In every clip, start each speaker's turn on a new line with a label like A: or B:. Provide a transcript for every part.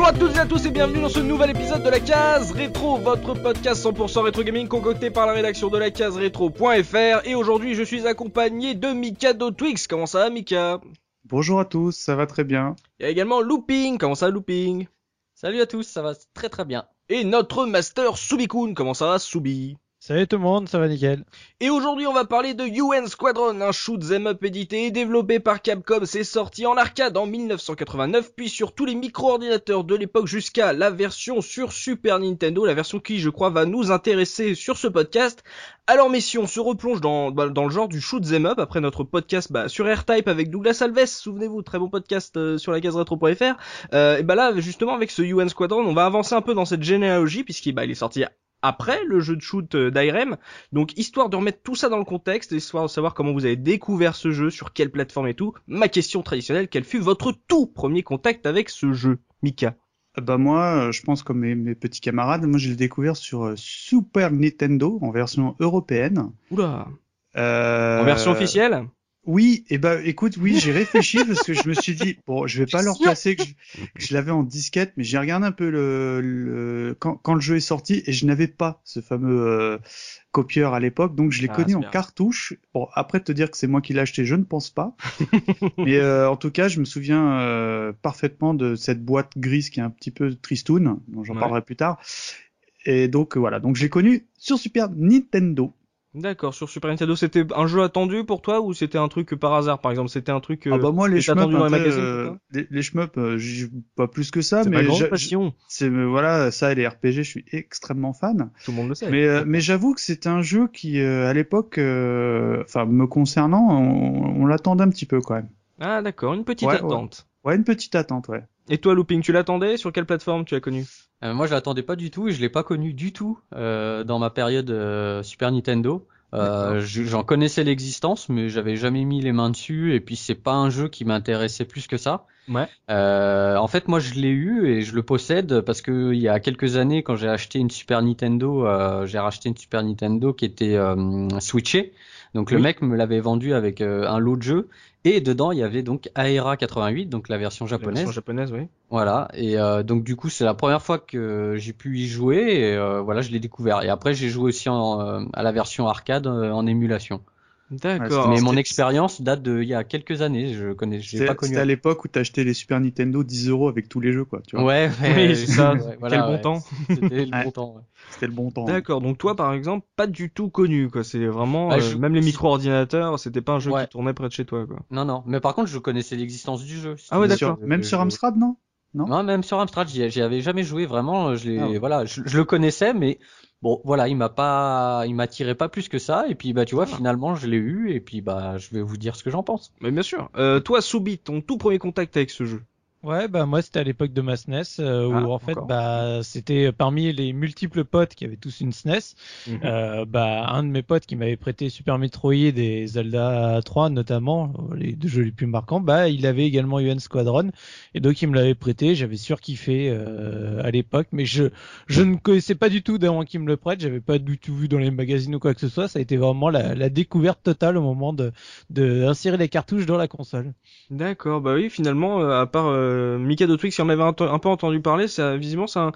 A: Bonjour à toutes et à tous et bienvenue dans ce nouvel épisode de la case rétro, votre podcast 100% rétro gaming concocté par la rédaction de la case rétro.fr et aujourd'hui je suis accompagné de Mika Twix. Comment ça va Mika?
B: Bonjour à tous, ça va très bien.
A: Il y a également Looping, comment ça Looping?
C: Salut à tous, ça va très très bien.
A: Et notre master Subikun, comment ça va Subi?
D: Salut tout le monde, ça va nickel.
A: Et aujourd'hui on va parler de UN Squadron, un shoot 'em up édité et développé par Capcom. C'est sorti en arcade en 1989, puis sur tous les micro-ordinateurs de l'époque jusqu'à la version sur Super Nintendo, la version qui je crois va nous intéresser sur ce podcast. Alors messieurs, on se replonge dans, bah, dans le genre du shoot 'em up après notre podcast bah, sur R-Type avec Douglas Alves, souvenez-vous, très bon podcast euh, sur la case retro.fr. Euh, et bah là justement avec ce UN Squadron, on va avancer un peu dans cette généalogie puisqu'il bah, il est sorti après le jeu de shoot euh, d'Irem. Donc histoire de remettre tout ça dans le contexte, histoire de savoir comment vous avez découvert ce jeu, sur quelle plateforme et tout. Ma question traditionnelle, quel fut votre tout premier contact avec ce jeu, Mika?
B: Bah moi, euh, je pense comme mes, petits camarades, moi je l'ai découvert sur euh, Super Nintendo en version européenne.
A: Oula. En version officielle?
B: Oui, et eh ben écoute, oui, j'ai réfléchi parce que je me suis dit bon, je vais pas leur passer que je, l'avais en disquette, mais j'ai regardé un peu le, quand, le jeu est sorti et je n'avais pas ce fameux euh, copieur à l'époque, donc je l'ai ah, connu en cartouche. Bon, après te dire que c'est moi qui l'ai acheté, je ne pense pas, mais euh, en tout cas, je me souviens euh, parfaitement de cette boîte grise qui est un petit peu tristoun, dont j'en parlerai plus tard. Et donc voilà, donc je l'ai connu sur Super Nintendo.
A: D'accord, sur Super Nintendo, c'était un jeu attendu pour toi ou c'était un truc par hasard? Par exemple C'était un truc
B: Ah bah moi les shmups, dans les, magazines, euh, les, les shmups, euh, pas plus que ça, mais c'est euh, voilà ça et les RPG, je suis extrêmement fan.
A: Tout le monde le sait.
B: Mais mais j'avoue que c'était un jeu qui à l'époque, enfin me concernant, on, l'attendait un petit peu quand même.
A: Ah d'accord, une petite attente.
B: Ouais. une petite attente, ouais.
A: Et toi Looping, tu l'attendais? Sur quelle plateforme tu l'as connu
C: euh, moi, je l'attendais pas du tout et je l'ai pas connu du tout euh, dans ma période euh, Super Nintendo. Euh, J'en connaissais l'existence, mais j'avais jamais mis les mains dessus. Et puis, c'est pas un jeu qui m'intéressait plus que ça.
A: Ouais.
C: Euh, en fait, moi, je l'ai eu et je le possède parce que il y a quelques années, quand j'ai acheté une Super Nintendo, euh, j'ai racheté une Super Nintendo qui était switchée. Donc, le mec me l'avait vendu avec un lot de jeux et dedans, il y avait donc Aera 88, donc la version japonaise. La
A: version japonaise, oui.
C: Voilà. Et euh, donc du coup, c'est la première fois que j'ai pu y jouer. Et euh, voilà, je l'ai découvert. Et après, j'ai joué aussi en, euh, à la version arcade en émulation.
A: D'accord.
C: mais mon expérience date de il y a quelques années. Je connais, j'ai pas connu.
B: C'était à l'époque où t'achetais les Super Nintendo 10 euros avec tous les jeux, quoi. Tu vois
C: ouais,
A: oui, c'est ça. Quel bon temps.
C: C'était le bon temps.
B: C'était le bon temps.
A: D'accord. Donc toi, par exemple, pas du tout connu, quoi. C'est vraiment bah, euh, même les micro-ordinateurs, c'était pas un jeu qui tournait près de chez toi, quoi.
C: Non, non. Mais par contre, je connaissais l'existence du jeu.
A: ah ouais, d'accord.
B: Même sur Amstrad, non?
C: Non, même sur Amstrad, j'y avais jamais joué vraiment. Je, ah voilà, je, le connaissais, mais bon, voilà, il m'a pas, il m'attirait pas plus que ça. Et puis, bah, tu vois, ah. finalement, je l'ai eu. Et puis, bah, je vais vous dire ce que j'en pense.
A: Mais bien sûr. Euh, toi, Soubi, ton tout premier contact avec ce jeu
D: Ouais, bah moi c'était à l'époque de ma SNES euh, où ah, en fait bah c'était parmi les multiples potes qui avaient tous une SNES, mhm. euh, bah un de mes potes qui m'avait prêté Super Metroid et Zelda 3 notamment, les deux jeux les plus marquants, bah il avait également UN Squadron et donc il me l'avait prêté, j'avais surkiffé euh, à l'époque, mais je je ne connaissais pas du tout d'avant qu'il me le prête, j'avais pas du tout vu dans les magazines ou quoi que ce soit, ça a été vraiment la, la découverte totale au moment de d'insérer les cartouches dans la console.
A: D'accord, bah oui finalement à part euh, Mikado Twix, si on avait un, un, peu entendu parler, c'est visiblement c'est un,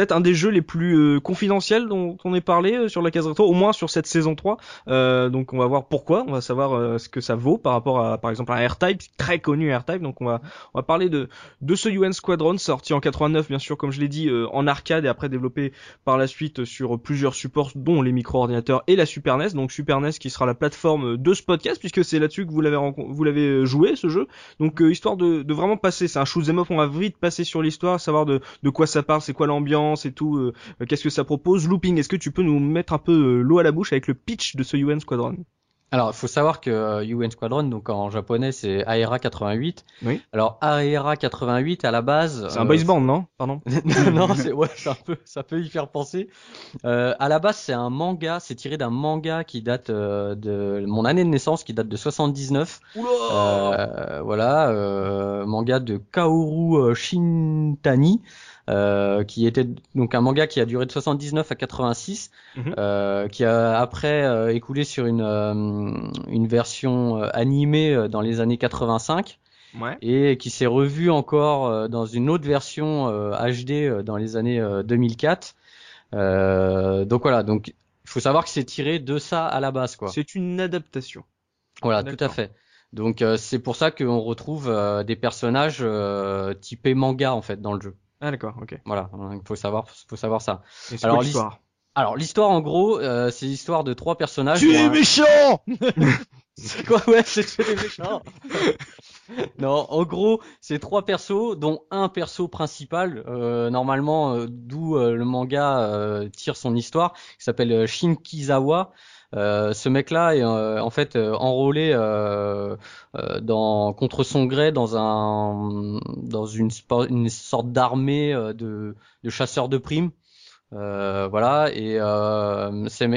A: peut-être un des jeux les plus euh, confidentiels dont on est parlé euh, sur la case rétro, au moins sur cette saison 3. Euh, donc on va voir pourquoi, on va savoir ce que ça vaut par rapport à par exemple à R-Type, très connu R-Type. Donc on va on va parler de de ce UN Squadron sorti en 89 bien sûr comme je l'ai dit en arcade et après développé par la suite sur plusieurs supports dont les micro-ordinateurs et la Super NES. Donc Super NES qui sera la plateforme de ce podcast puisque c'est là-dessus que vous l'avez vous l'avez joué ce jeu. Donc histoire de, de vraiment passer, c'est un shoot'em up, on va vite passer sur l'histoire, savoir de de quoi ça parle, c'est quoi l'ambiance et tout, euh, qu'est-ce que ça propose. Looping, est-ce que tu peux nous mettre un peu euh, l'eau à la bouche avec le pitch de ce UN Squadron?
C: Alors, il faut savoir que UN euh, Squadron, donc en japonais, c'est Aera 88.
A: Oui.
C: Alors, Aera 88, à la base.
A: C'est un boys band, non? Pardon.
C: non, c'est ouais, ça peut, ça peut y faire penser. Euh, à la base, c'est un manga. C'est tiré d'un manga qui date de mon année de naissance, qui date de 79.
A: Oula
C: voilà, manga de Kaoru Shintani. Euh, qui était donc un manga qui a duré de 79 à 86, mhm. euh, qui a après euh, écoulé sur une, une version animée dans les années 85.
A: Ouais.
C: et qui s'est revu encore euh, dans une autre version HD dans les années 2004. donc voilà, donc il faut savoir que c'est tiré de ça à la base quoi.
A: C'est une adaptation.
C: Voilà, tout à fait. Donc euh, c'est pour ça qu'on retrouve euh, des personnages euh, typés manga en fait dans le jeu.
A: Ah d'accord, ok.
C: Voilà, il faut savoir, faut savoir ça.
A: Alors l'histoire?
C: Alors l'histoire en gros, c'est l'histoire de trois personnages.
D: Tu es méchant.
C: c'est quoi? Ouais, c'est tu es méchant. non, en gros, c'est trois persos, dont un perso principal, normalement, d'où le manga tire son histoire, qui s'appelle Shinkizawa. Euh, ce mec-là est euh, en fait euh, enrôlé dans contre son gré dans un dans une, une sorte d'armée de, chasseurs de primes. voilà et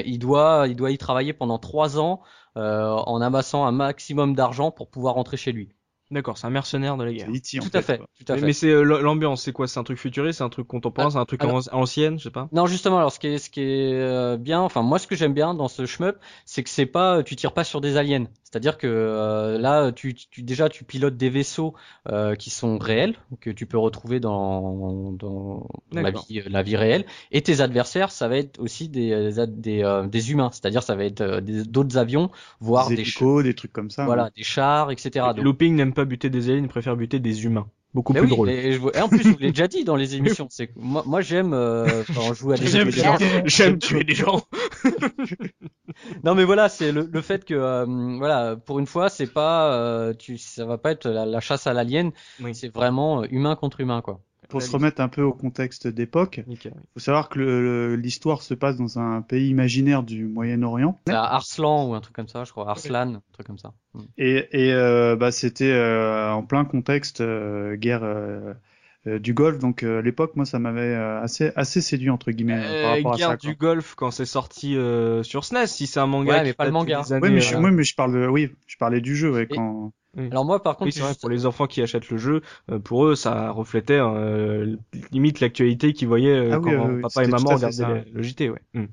C: il doit il doit y travailler pendant trois ans en amassant un maximum d'argent pour pouvoir rentrer chez lui.
A: D'accord, c'est un mercenaire de la guerre.
C: tout, à fait, tout à fait.
A: Mais, c'est euh, l'ambiance, c'est quoi? C'est un truc futuriste, c'est un truc contemporain, c'est un truc alors, ancienne, je sais pas?
C: Non, justement, alors ce qui est, ce qui est euh, bien, enfin moi ce que j'aime bien dans ce shmup, c'est que c'est pas, tu tires pas sur des aliens. C'est-à-dire que euh, là, tu, tu, déjà tu pilotes des vaisseaux qui sont réels, que tu peux retrouver dans, dans, la, vie, la vie réelle, et tes adversaires, ça va être aussi des, des, des humains. C'est-à-dire ça va être d'autres avions, voire
B: des, des, des trucs comme ça.
C: Voilà, des chars, etc.
A: Looping n'aime pas buter des aliens, ils préfèrent buter des humains. Beaucoup plus drôle.
C: Et, en plus, je vous l'ai déjà dit dans les émissions. C'est moi, moi j'aime euh, quand jouer à des
A: J'aime J'aime tuer des gens.
C: non, mais voilà, c'est le, le, fait que euh, voilà, pour une fois, c'est pas, euh, tu, ça va pas être la, chasse à l'alien. C'est vraiment euh, humain contre humain, quoi
B: pour se remettre un peu au contexte d'époque, il faut savoir que l'histoire se passe dans un pays imaginaire du Moyen-Orient.
C: À Arslan ou un truc comme ça, je crois. Arslan, un truc comme ça.
B: Mm. Et, et euh, bah, c'était euh, en plein contexte euh, guerre du Golfe. Donc à l'époque, moi, ça m'avait assez assez séduit entre guillemets par rapport
A: guerre
B: à ça.
A: du Golfe quand c'est sorti sur SNES. Si c'est un manga,
C: ouais, mais pas le manga.
B: oui, mais je, mais je parle de, oui, je parlais du jeu, ouais, quand.
C: Alors moi par contre,
A: oui, pour les enfants qui achètent le jeu, euh, pour eux ça reflétait euh, limite l'actualité qu'ils voyaient euh, ah quand papa et maman regardaient le JT. Ouais. Mm.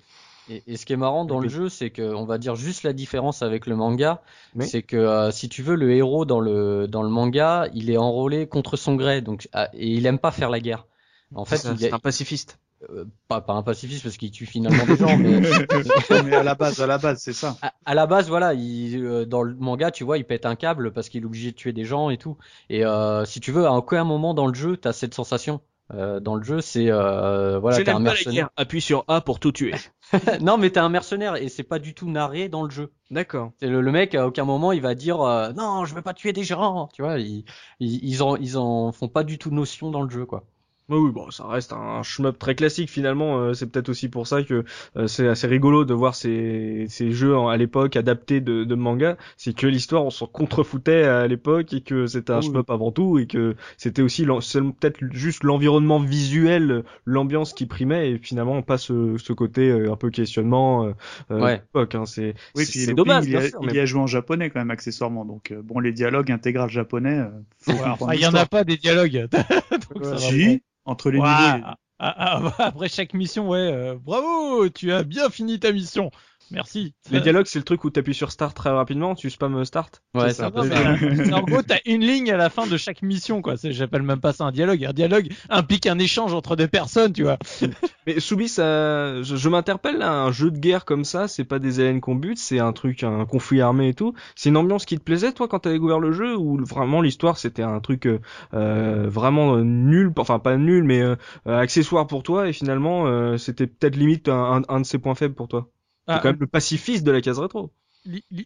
C: Et, et, ce qui est marrant dans le jeu, c'est que on va dire juste la différence avec le manga, c'est que si tu veux le héros dans le dans le manga, il est enrôlé contre son gré, donc ah, et il aime pas faire la guerre.
A: En fait, c'est est... un pacifiste.
C: Euh, pas, pas un pacifiste parce qu'il tue finalement des gens, mais...
B: mais à la base, à la base, c'est ça.
C: À, la base, voilà, il, euh, dans le manga, tu vois, il pète un câble parce qu'il est obligé de tuer des gens et tout. Et euh, si tu veux, à aucun moment dans le jeu, t'as cette sensation. Euh, dans le jeu, c'est euh, voilà, t'es un mercenaire.
A: Appuie sur A pour tout tuer.
C: non, mais t'es un mercenaire et c'est pas du tout narré dans le jeu.
A: D'accord.
C: Le, le, mec à aucun moment il va dire non, je veux pas tuer des gens. Tu vois, ils, ils, ils en ils en font pas du tout notion dans le jeu, quoi.
A: Oui, bon, ça reste un shmup très classique finalement. Euh, c'est peut-être aussi pour ça que euh, c'est assez rigolo de voir ces, ces jeux à l'époque adaptés de, de manga. C'est que l'histoire, on s'en contrefoutait à l'époque et que c'était un shmup avant tout et que c'était aussi peut-être juste l'environnement visuel, l'ambiance qui primait et finalement pas ce, ce côté euh, un peu questionnement
C: ouais.
A: l'époque. Hein. C'est
B: oui, c'est dommage. Il, y a, il y a joué en japonais quand même accessoirement. Donc bon, les dialogues intégral japonais.
D: il y en a pas des dialogues.
B: donc, ça si entre les niveaux.
D: Ah, ah, bah, après chaque mission, ouais, euh, bravo, tu as bien fini ta mission. Merci.
A: Les dialogues, c'est le truc où t'appuies sur Start très rapidement, tu spam Start.
C: Ouais, ça.
D: en gros, t'as une ligne à la fin de chaque mission, quoi. J'appelle même pas ça un dialogue. Un dialogue implique un échange entre deux personnes, tu vois.
A: Mais Soubi, ça, je, m'interpelle un jeu de guerre comme ça, c'est pas des aliens qu'on bute, c'est un truc, un conflit armé et tout. C'est une ambiance qui te plaisait, toi, quand t'as découvert le jeu, ou vraiment l'histoire, c'était un truc euh, vraiment nul, enfin pas nul, mais euh, accessoire pour toi, et finalement, euh, c'était peut-être limite un, un de ses points faibles pour toi? Ah, quand même le pacifiste de la case rétro.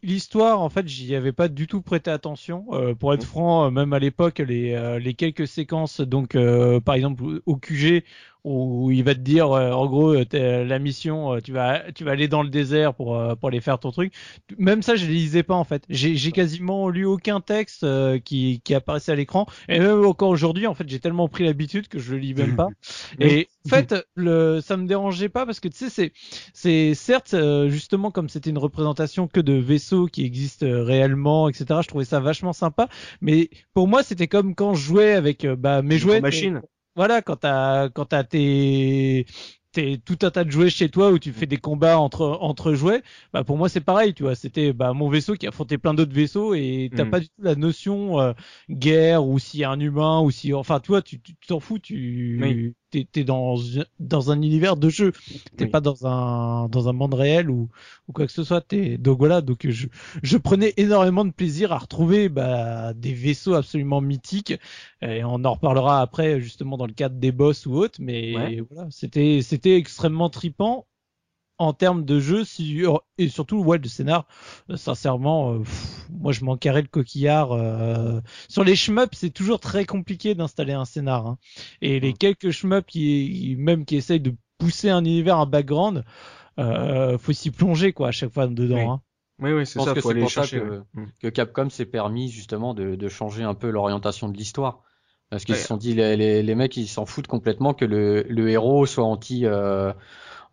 D: L'histoire, en fait, j'y avais pas du tout prêté attention. Euh, pour être franc, euh, même à l'époque, les, euh, les quelques séquences, donc par exemple au QG, où il va te dire euh, en gros euh, la mission euh, tu vas tu vas aller dans le désert pour pour aller faire ton truc. Même ça je les lisais pas en fait. J'ai j'ai quasiment lu aucun texte qui qui apparaissait à l'écran. Et même encore aujourd'hui en fait j'ai tellement pris l'habitude que je le lis même pas. Et en fait le ça me dérangeait pas parce que tu sais c'est c'est certes justement comme c'était une représentation que de vaisseaux qui existent réellement etc je trouvais ça vachement sympa. Mais pour moi c'était comme quand je jouais avec bah mes jouets
A: machines
D: voilà, quand t'as quand t'as tes t'es tout un tas de jouets chez toi où tu fais des combats entre entre jouets. Bah pour moi c'est pareil, tu vois. C'était bah mon vaisseau qui affrontait plein d'autres vaisseaux et t'as mm. pas du tout la notion euh, guerre ou s'il y a un humain ou si enfin toi tu t'en fous, tu t'es dans dans un univers de jeu. T'es pas dans un dans un monde réel ou ou quoi que ce soit. T'es donc voilà donc je je prenais énormément de plaisir à retrouver bah, des vaisseaux absolument mythiques et on en reparlera après justement dans le cadre des boss ou autres. Mais voilà c'était c'était extrêmement tripant en termes de jeu si, et surtout ouais de scénar euh, sincèrement euh, moi je m'en le coquillard euh, sur les shmups c'est toujours très compliqué d'installer un scénar hein. et les quelques shmups qui même qui essayent de pousser un univers un background euh, faut s'y plonger quoi à chaque fois dedans
A: oui.
D: Hein.
A: Oui, oui, c'est ça.
C: Que c'est pour ça que, mm. que Capcom s'est permis justement de, de, changer un peu l'orientation de l'histoire. Parce qu'ils se sont dit, les, les, les mecs, ils s'en foutent complètement que le, le héros soit anti, euh,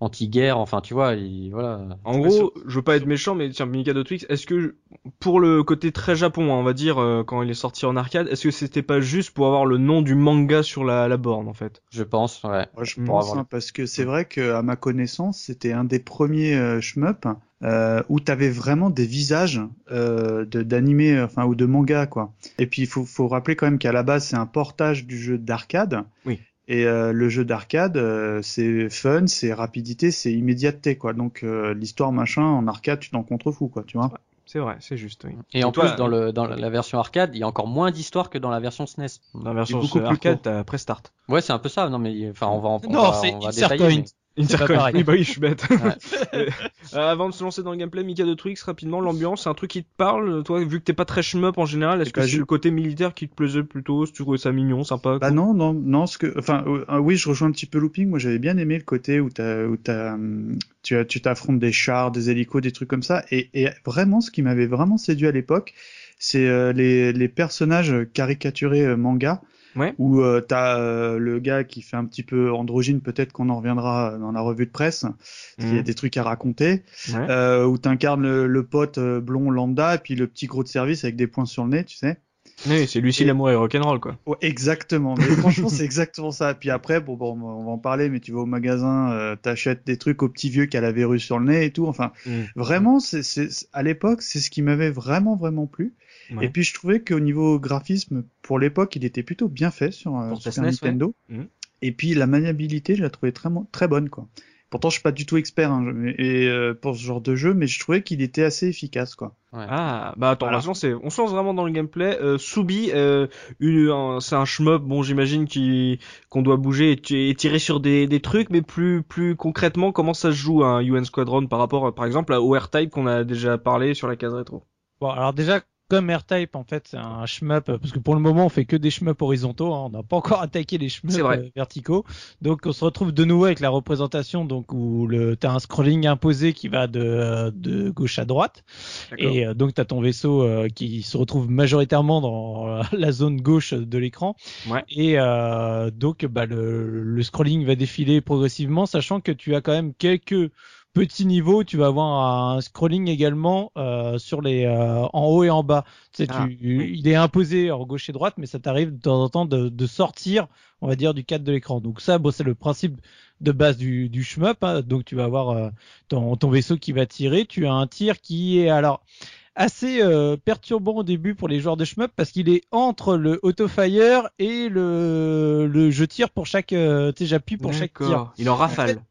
C: anti-guerre, enfin tu vois, il, voilà.
A: En gros, je veux pas être méchant, mais tiens, de Twix, est-ce que pour le côté très Japon, hein, on va dire, euh, quand il est sorti en arcade, est-ce que c'était pas juste pour avoir le nom du manga sur la, la borne en fait?
C: Je pense, ouais.
B: je pense, hein, parce que c'est vrai que à ma connaissance, c'était un des premiers euh, shmup euh, où t'avais vraiment des visages euh, d'animés, enfin ou de manga quoi. Et puis il faut, faut rappeler quand même qu'à la base c'est un portage du jeu d'arcade.
A: Oui.
B: Et euh, le jeu d'arcade, euh, c'est fun, c'est rapidité, c'est immédiateté, quoi. Donc euh, l'histoire machin en arcade, tu t'en contrefous, quoi, tu vois.
A: C'est vrai, c'est juste. Oui.
C: Et, en plus, dans, le, dans la version arcade, il y a encore moins d'histoire que dans la version SNES.
A: Dans la version beaucoup arcade, t'as pré-start.
C: Ouais, c'est un peu ça. Non, mais enfin, on va en.
D: Non,
C: on
D: c'est détailler.
A: Intercoin. Oui, bah oui, je suis bête. euh, avant de se lancer dans le gameplay, Mika de Twix, rapidement, l'ambiance, c'est un truc qui te parle, toi, vu que t'es pas très shmup en général, est-ce que c'est le côté militaire qui te plaisait plutôt, si tu trouvais ça mignon, sympa?
B: Bah non, non, non, ce que, enfin, euh, oui, je rejoins un petit peu Looping, moi j'avais bien aimé le côté où t'as, où t'as, hum, tu, tu t'affrontes des chars, des hélicos, des trucs comme ça, et, et vraiment, ce qui m'avait vraiment séduit à l'époque, c'est euh, les, les personnages caricaturés euh, manga,
A: Ouais.
B: Où euh, t'as euh, le gars qui fait un petit peu androgyne, peut-être qu'on en reviendra dans la revue de presse, il y a mhm. des trucs à raconter, ouais. euh, où t'incarnes le, le pote euh, blond lambda et puis le petit gros de service avec des points sur le nez, tu sais.
A: Oui, c'est Lucie et... l'amour et rock'n'roll quoi.
B: Ouais, exactement. Mais franchement, c'est exactement ça. Puis après, bon, bon, on va en parler, mais tu vas au magasin, euh, t'achètes des trucs au petit vieux qui a la verrue sur le nez et tout. Enfin, mm. vraiment, c'est, c'est, à l'époque, c'est ce qui m'avait vraiment, vraiment plu. Ouais. Et puis je trouvais qu'au niveau graphisme, pour l'époque, il était plutôt bien fait sur euh, Super SNES, Nintendo. Ouais. Mmh. Et puis la maniabilité, je la trouvais très, très bonne, quoi. Pourtant, je suis pas du tout expert hein, et, euh, pour ce genre de jeu, mais je trouvais qu'il était assez efficace, quoi.
A: Ouais. Ah, bah attends, voilà. on, se lance, on se lance vraiment dans le gameplay. Euh, Subi, euh, c'est un shmup, bon, j'imagine qu'on doit bouger et, et, tirer sur des, des, trucs, mais plus plus concrètement, comment ça se joue un UN Squadron par rapport, par exemple, à OR-Type qu'on a déjà parlé sur la case rétro?
D: Bon, alors déjà, comme AirType en fait c'est un shmup parce que pour le moment on fait que des shmups horizontaux hein, on n'a pas encore attaqué les shmups euh, verticaux. Donc on se retrouve de nouveau avec la représentation donc où le t'as un scrolling imposé qui va de, de gauche à droite. Et euh, donc t'as ton vaisseau euh, qui se retrouve majoritairement dans la zone gauche de l'écran.
A: Ouais.
D: et euh, donc bah, le, le scrolling va défiler progressivement sachant que tu as quand même quelques petit niveau, tu vas avoir un scrolling également euh, sur les euh, en haut et en bas. Tu sais, ah, tu, oui. il est imposé en gauche et droite, mais ça t'arrive de temps en temps de, de, sortir, on va dire, du cadre de l'écran. Donc ça, bon, c'est le principe de base du, du shmup. Hein. Donc tu vas avoir euh, ton, ton vaisseau qui va tirer. Tu as un tir qui est alors assez euh, perturbant au début pour les joueurs de shmup parce qu'il est entre le auto-fire et le, le je tire pour chaque euh, tu sais j'appuie pour chaque tir.
A: Il en rafale. En fait,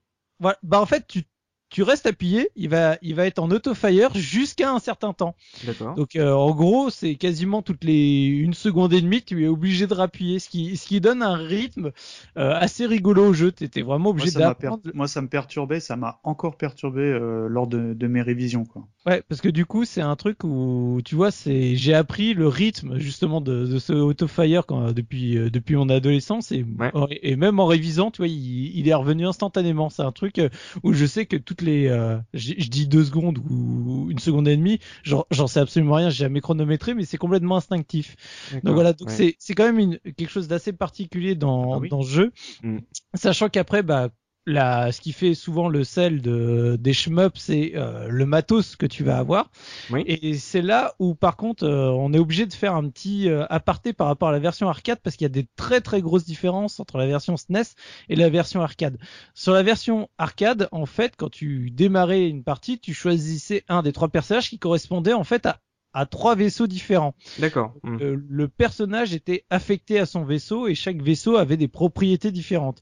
D: voilà, bah en fait tu tu restes appuyé, il va, il va être en auto-fire jusqu'à un certain temps.
A: D'accord.
D: Donc euh, en gros, c'est quasiment toutes les une seconde et demie, tu es obligé de rappuyer, ce qui, ce qui donne un rythme euh, assez rigolo au jeu. T'étais vraiment obligé d'apprendre.
B: Moi, ça me perturbait, ça m'a encore perturbé euh, lors de, de, mes révisions, quoi.
D: Ouais, parce que du coup, c'est un truc où tu vois, c'est, j'ai appris le rythme justement de, de ce auto-fire quand, depuis, depuis mon adolescence et,
A: ouais.
D: et même en révisant, tu vois, il, il est revenu instantanément. C'est un truc où je sais que toutes les, euh, je dis deux secondes ou une seconde et demie, j'en sais absolument rien, j'ai jamais chronométré, mais c'est complètement instinctif. Donc voilà, donc ouais. c'est c'est quand même une, quelque chose d'assez particulier dans, ah oui. dans ce jeu, mm. sachant qu'après, bah la, ce qui fait souvent le sel de, des shmups, c'est euh, le matos que tu vas avoir. Oui. Et c'est là où, par contre, euh, on est obligé de faire un petit euh, aparté par rapport à la version arcade parce qu'il y a des très très grosses différences entre la version SNES et la version arcade. Sur la version arcade, en fait, quand tu démarrais une partie, tu choisissais un des trois personnages qui correspondait en fait à à trois vaisseaux différents.
A: D'accord.
D: Le, le, personnage était affecté à son vaisseau et chaque vaisseau avait des propriétés différentes.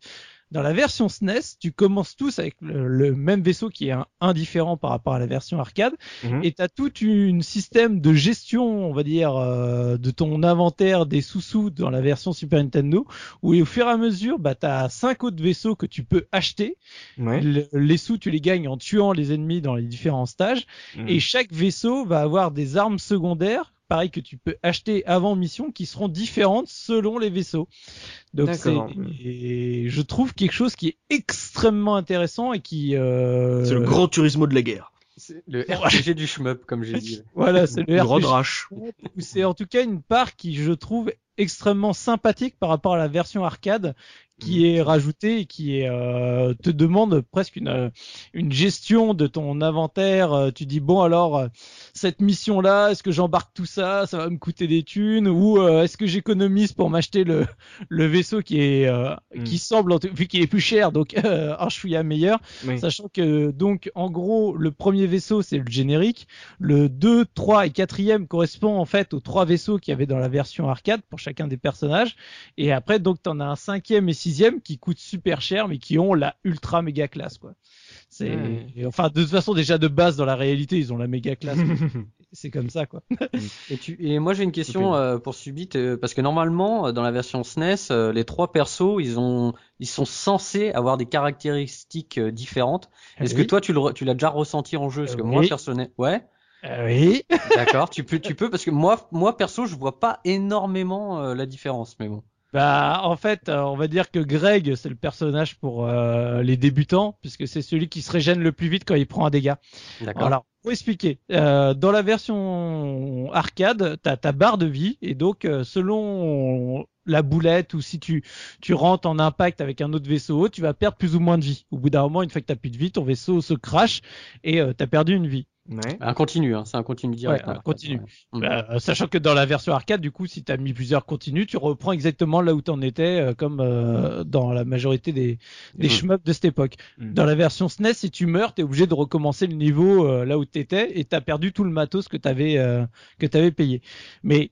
D: Dans la version SNES, tu commences tous avec le, même vaisseau qui est un, indifférent par rapport à la version arcade, mhm. et tu as tout un système de gestion, on va dire, euh, de ton inventaire des sous-sous dans la version Super Nintendo, où au fur et à mesure, bah, tu as cinq autres vaisseaux que tu peux acheter. les sous, tu les gagnes en tuant les ennemis dans les différents stages, mhm. et chaque vaisseau va avoir des armes secondaires pareil que tu peux acheter avant mission qui seront différentes selon les vaisseaux. Donc c'est et je trouve quelque chose qui est extrêmement intéressant et qui
A: euh... c'est le grand turismo de la guerre.
C: C'est le RPG du shmup comme j'ai dit.
D: voilà, c'est le,
A: RPG.
D: C'est en tout cas une part qui je trouve extrêmement sympathique par rapport à la version arcade qui est rajouté et qui est, euh, te demande presque une, euh, une gestion de ton inventaire. Euh, tu dis bon alors cette mission là, est-ce que j'embarque tout ça, ça va me coûter des thunes? Ou est-ce que j'économise pour m'acheter le, le vaisseau qui est mm. qui semble vu qu'il est plus cher donc un chouïa meilleur, sachant que donc en gros le premier vaisseau c'est le générique, le 2, 3 et 4 correspond en fait aux trois vaisseaux qu'il y avait dans la version arcade pour chacun des personnages. Et après donc tu en as un cinquième et qui coûtent super cher mais qui ont la ultra méga classe quoi. C'est enfin de toute façon déjà de base dans la réalité ils ont la méga classe. c'est comme ça quoi.
C: et, tu... et moi j'ai une question euh, pour Subit euh, parce que normalement dans la version SNES euh, les trois persos ils ont ils sont censés avoir des caractéristiques différentes. Est-ce que toi tu l'as tu déjà ressenti en jeu? Parce que moi personnellement ouais.
D: oui.
C: D'accord, tu peux, tu peux, parce que moi, moi perso, je vois pas énormément la différence, mais bon.
D: Bah, en fait, euh, on va dire que Greg, c'est le personnage pour euh, les débutants, puisque c'est celui qui se régène le plus vite quand il prend un dégât. D'accord. Alors, pour expliquer, euh, dans la version arcade, tu as ta barre de vie, et donc selon la boulette ou si tu, tu rentres en impact avec un autre vaisseau, tu vas perdre plus ou moins de vie. Au bout d'un moment, une fois que tu plus de vie, ton vaisseau se crache et tu as perdu une vie.
C: Un continu, hein, c'est un continu direct.
D: un continu. Mm. Bah, sachant que dans la version arcade, du coup, si tu as mis plusieurs continus, tu reprends exactement là où tu en étais, euh, comme euh, dans la majorité des, des mm. de cette époque. Mm. Dans la version SNES, si tu meurs, tu es obligé de recommencer le niveau euh, là où tu étais et tu as perdu tout le matos que tu avais, que avais payé. Mais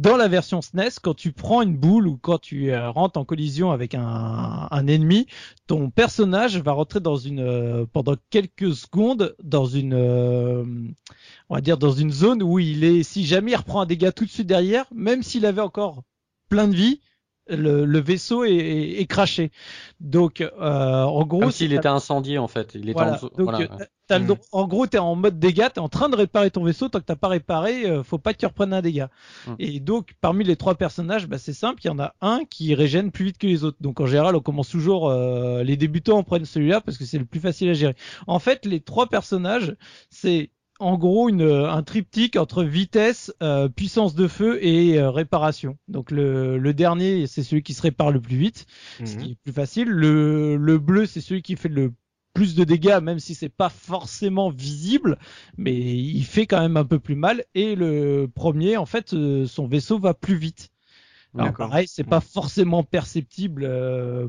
D: dans la version SNES, quand tu prends une boule ou quand tu euh, rentres en collision avec un, un, ennemi, ton personnage va rentrer dans une euh, pendant quelques secondes dans une euh, on va dire dans une zone où il est si jamais il reprend un dégât tout de suite derrière, même s'il avait encore plein de vie, le, le, vaisseau est, est, craché. Donc, euh, en gros,
C: comme s'il était incendié en fait. Il est
D: en... Donc, Mm. En gros, tu es en mode dégâts, tu es en train de réparer ton vaisseau, tant que t'as pas réparé, euh, faut pas que tu reprennes un dégât. Mm. Et donc, parmi les trois personnages, bah, c'est simple, il y en a un qui régène plus vite que les autres. Donc en général, on commence toujours, euh, les débutants en prennent celui-là parce que c'est le plus facile à gérer. En fait, les trois personnages, c'est en gros une, un triptyque entre vitesse, euh, puissance de feu et réparation. Donc le, le dernier, c'est celui qui se répare le plus vite, ce mm-hmm. qui est plus facile. Le, le bleu, c'est celui qui fait le plus de dégâts, même si c'est pas forcément visible, mais il fait quand même un peu plus mal. Et le premier, en fait, euh, son vaisseau va plus vite. Alors pareil, c'est pas forcément perceptible euh,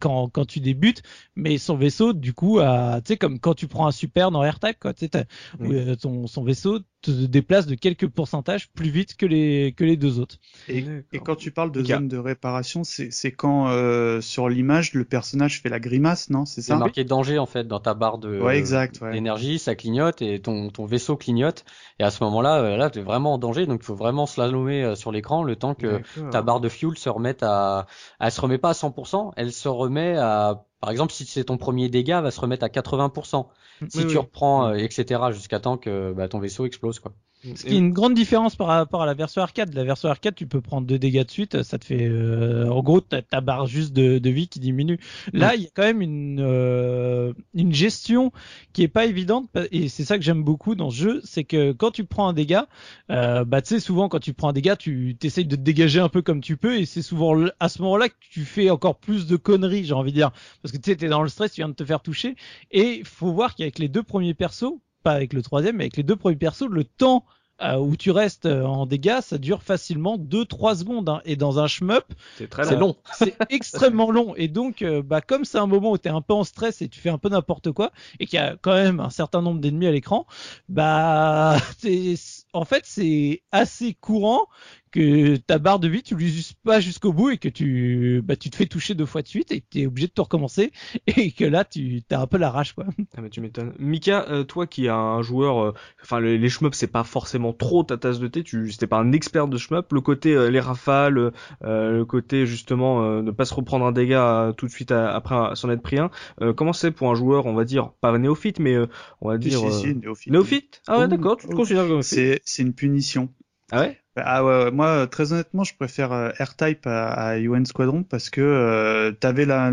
D: quand, quand tu débutes, mais son vaisseau, du coup, tu sais, comme quand tu prends un super dans AirType, quoi, tu sais, euh, ton, son vaisseau te déplace de quelques pourcentages plus vite que les que les deux autres.
B: Et, et quand tu parles de zone de réparation, c'est c'est quand euh, sur l'image le personnage fait la grimace, non C'est ça
C: Il marqué danger en fait dans ta barre de
B: ouais, exact, ouais.
C: d'énergie, ça clignote et ton ton vaisseau clignote et à ce moment-là euh, là tu es vraiment en danger donc il faut vraiment slalomer euh, sur l'écran le temps que ta barre de fuel se remette à elle se remet pas à 100%, elle se remet à par exemple, si c'est ton premier dégât, elle va se remettre à 80%. Si tu reprends, etc., jusqu'à temps que bah, ton vaisseau explose, quoi.
D: Ce qui est une grande différence par rapport à la version arcade. La version arcade, tu peux prendre deux dégâts de suite, ça te fait, euh, en gros, ta, barre juste de, de, vie qui diminue. Là, il y a quand même une euh, une gestion qui est pas évidente et c'est ça que j'aime beaucoup dans ce jeu, c'est que quand tu prends un dégât, euh, bah tu sais souvent quand tu prends un dégât, tu t'essayes de te dégager un peu comme tu peux et c'est souvent à ce moment-là que tu fais encore plus de conneries, j'ai envie de dire, parce que tu sais t'es dans le stress, tu viens de te faire toucher et faut voir qu'avec les deux premiers persos pas avec le troisième, mais avec les deux premiers persos, le temps euh, où tu restes euh, en dégâts, ça dure facilement 2-3 secondes. Hein. Et dans un shmup,
A: c'est très long.
D: C'est extrêmement long. Et donc, euh, bah, comme c'est un moment où tu es un peu en stress et tu fais un peu n'importe quoi, et qu'il y a quand même un certain nombre d'ennemis à l'écran, bah, en fait, c'est assez courant que ta barre de vie tu l'uses pas jusqu'au bout et que tu bah tu te fais toucher deux fois de suite et tu es obligé de tout recommencer et que là tu as un peu la rage quoi.
A: Ah mais tu m'étonnes. Mika, euh, toi qui es un joueur euh, enfin les, les shmups c'est pas forcément trop ta tasse de thé, tu c'était pas un expert de shmup, le côté euh, les rafales, le côté justement ne pas se reprendre un dégât tout de suite après s'en être pris un. comment c'est pour un joueur, on va dire pas néophyte mais on va dire
B: néophyte.
A: néophyte? Ah ouais, d'accord, tu te considères comme
B: C'est c'est une punition.
A: Ah ouais?
B: Ah ouais, moi très honnêtement, je préfère euh, R-Type à, à, UN Squadron parce que euh, t'avais la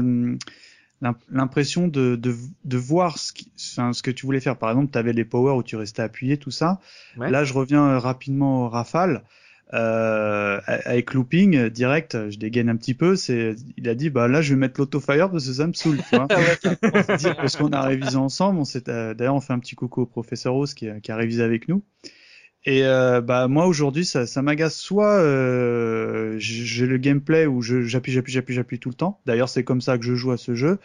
B: l'impression de, de, de, voir ce, qui, enfin, ce que tu voulais faire. Par exemple, tu avais les powers où tu restais appuyé, tout ça. Là, je reviens euh, rapidement au Rafale. Euh, avec looping direct, je dégaine un petit peu. C'est, il a dit bah là je vais mettre l'auto-fire parce que ça me saoule, tu vois. parce qu'on a révisé ensemble. On s'est, d'ailleurs on fait un petit coucou au professeur Rose qui, qui a révisé avec nous. Et euh, bah moi aujourd'hui ça, ça m'agace soit euh, j'ai le gameplay où j'appuie j'appuie j'appuie j'appuie tout le temps. D'ailleurs c'est comme ça que je joue à ce jeu.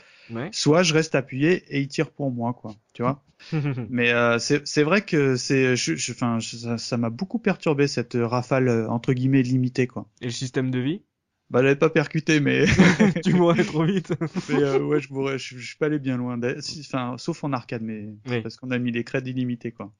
B: Soit je reste appuyé et il tire pour moi quoi. Tu vois? Mais euh, c'est vrai que c'est enfin ça m'a beaucoup perturbé cette rafale entre guillemets limitée quoi.
A: Et le système de vie?
B: Bah, j'avais pas percuté, mais.
A: tu mourrais trop vite.
B: mais euh, ouais, je mourrais, je, suis pas allé bien loin. Enfin, sauf en arcade, mais parce qu'on a mis les crédits illimités, quoi.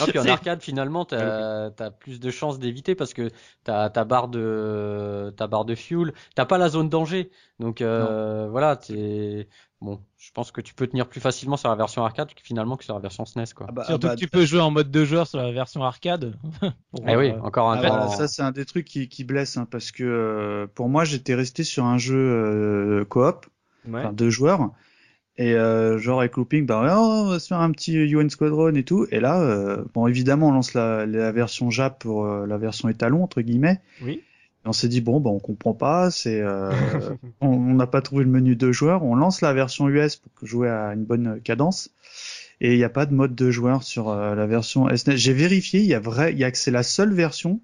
C: Ah, puis en arcade, finalement, t'as as plus de chances d'éviter parce que t'as ta barre de ta barre de fuel, t'as pas la zone danger. Donc euh, voilà, t'es bon. Je pense que tu peux tenir plus facilement sur la version arcade finalement que sur la version SNES, quoi.
D: Ah bah, Surtout ah bah, que tu peux jouer en mode deux joueurs sur la version arcade.
C: eh oui, encore un.
B: Ah ça, c'est un des trucs qui, qui blesse hein, parce que euh, pour moi, j'étais resté sur un jeu euh, coop, enfin deux joueurs. Et euh, genre avec looping, bah on va se faire un petit UN Squadron et tout. Et là, euh, bon évidemment on lance la, la version Jap pour euh, la version étalon entre guillemets.
A: Oui.
B: Et on s'est dit bon bah on comprend pas, c'est euh, on n'a pas trouvé le menu de joueurs. On lance la version US pour jouer à une bonne cadence. Et il n'y a pas de mode de joueur sur la version SNES. J'ai vérifié, il y a vrai, il y a que c'est la seule version.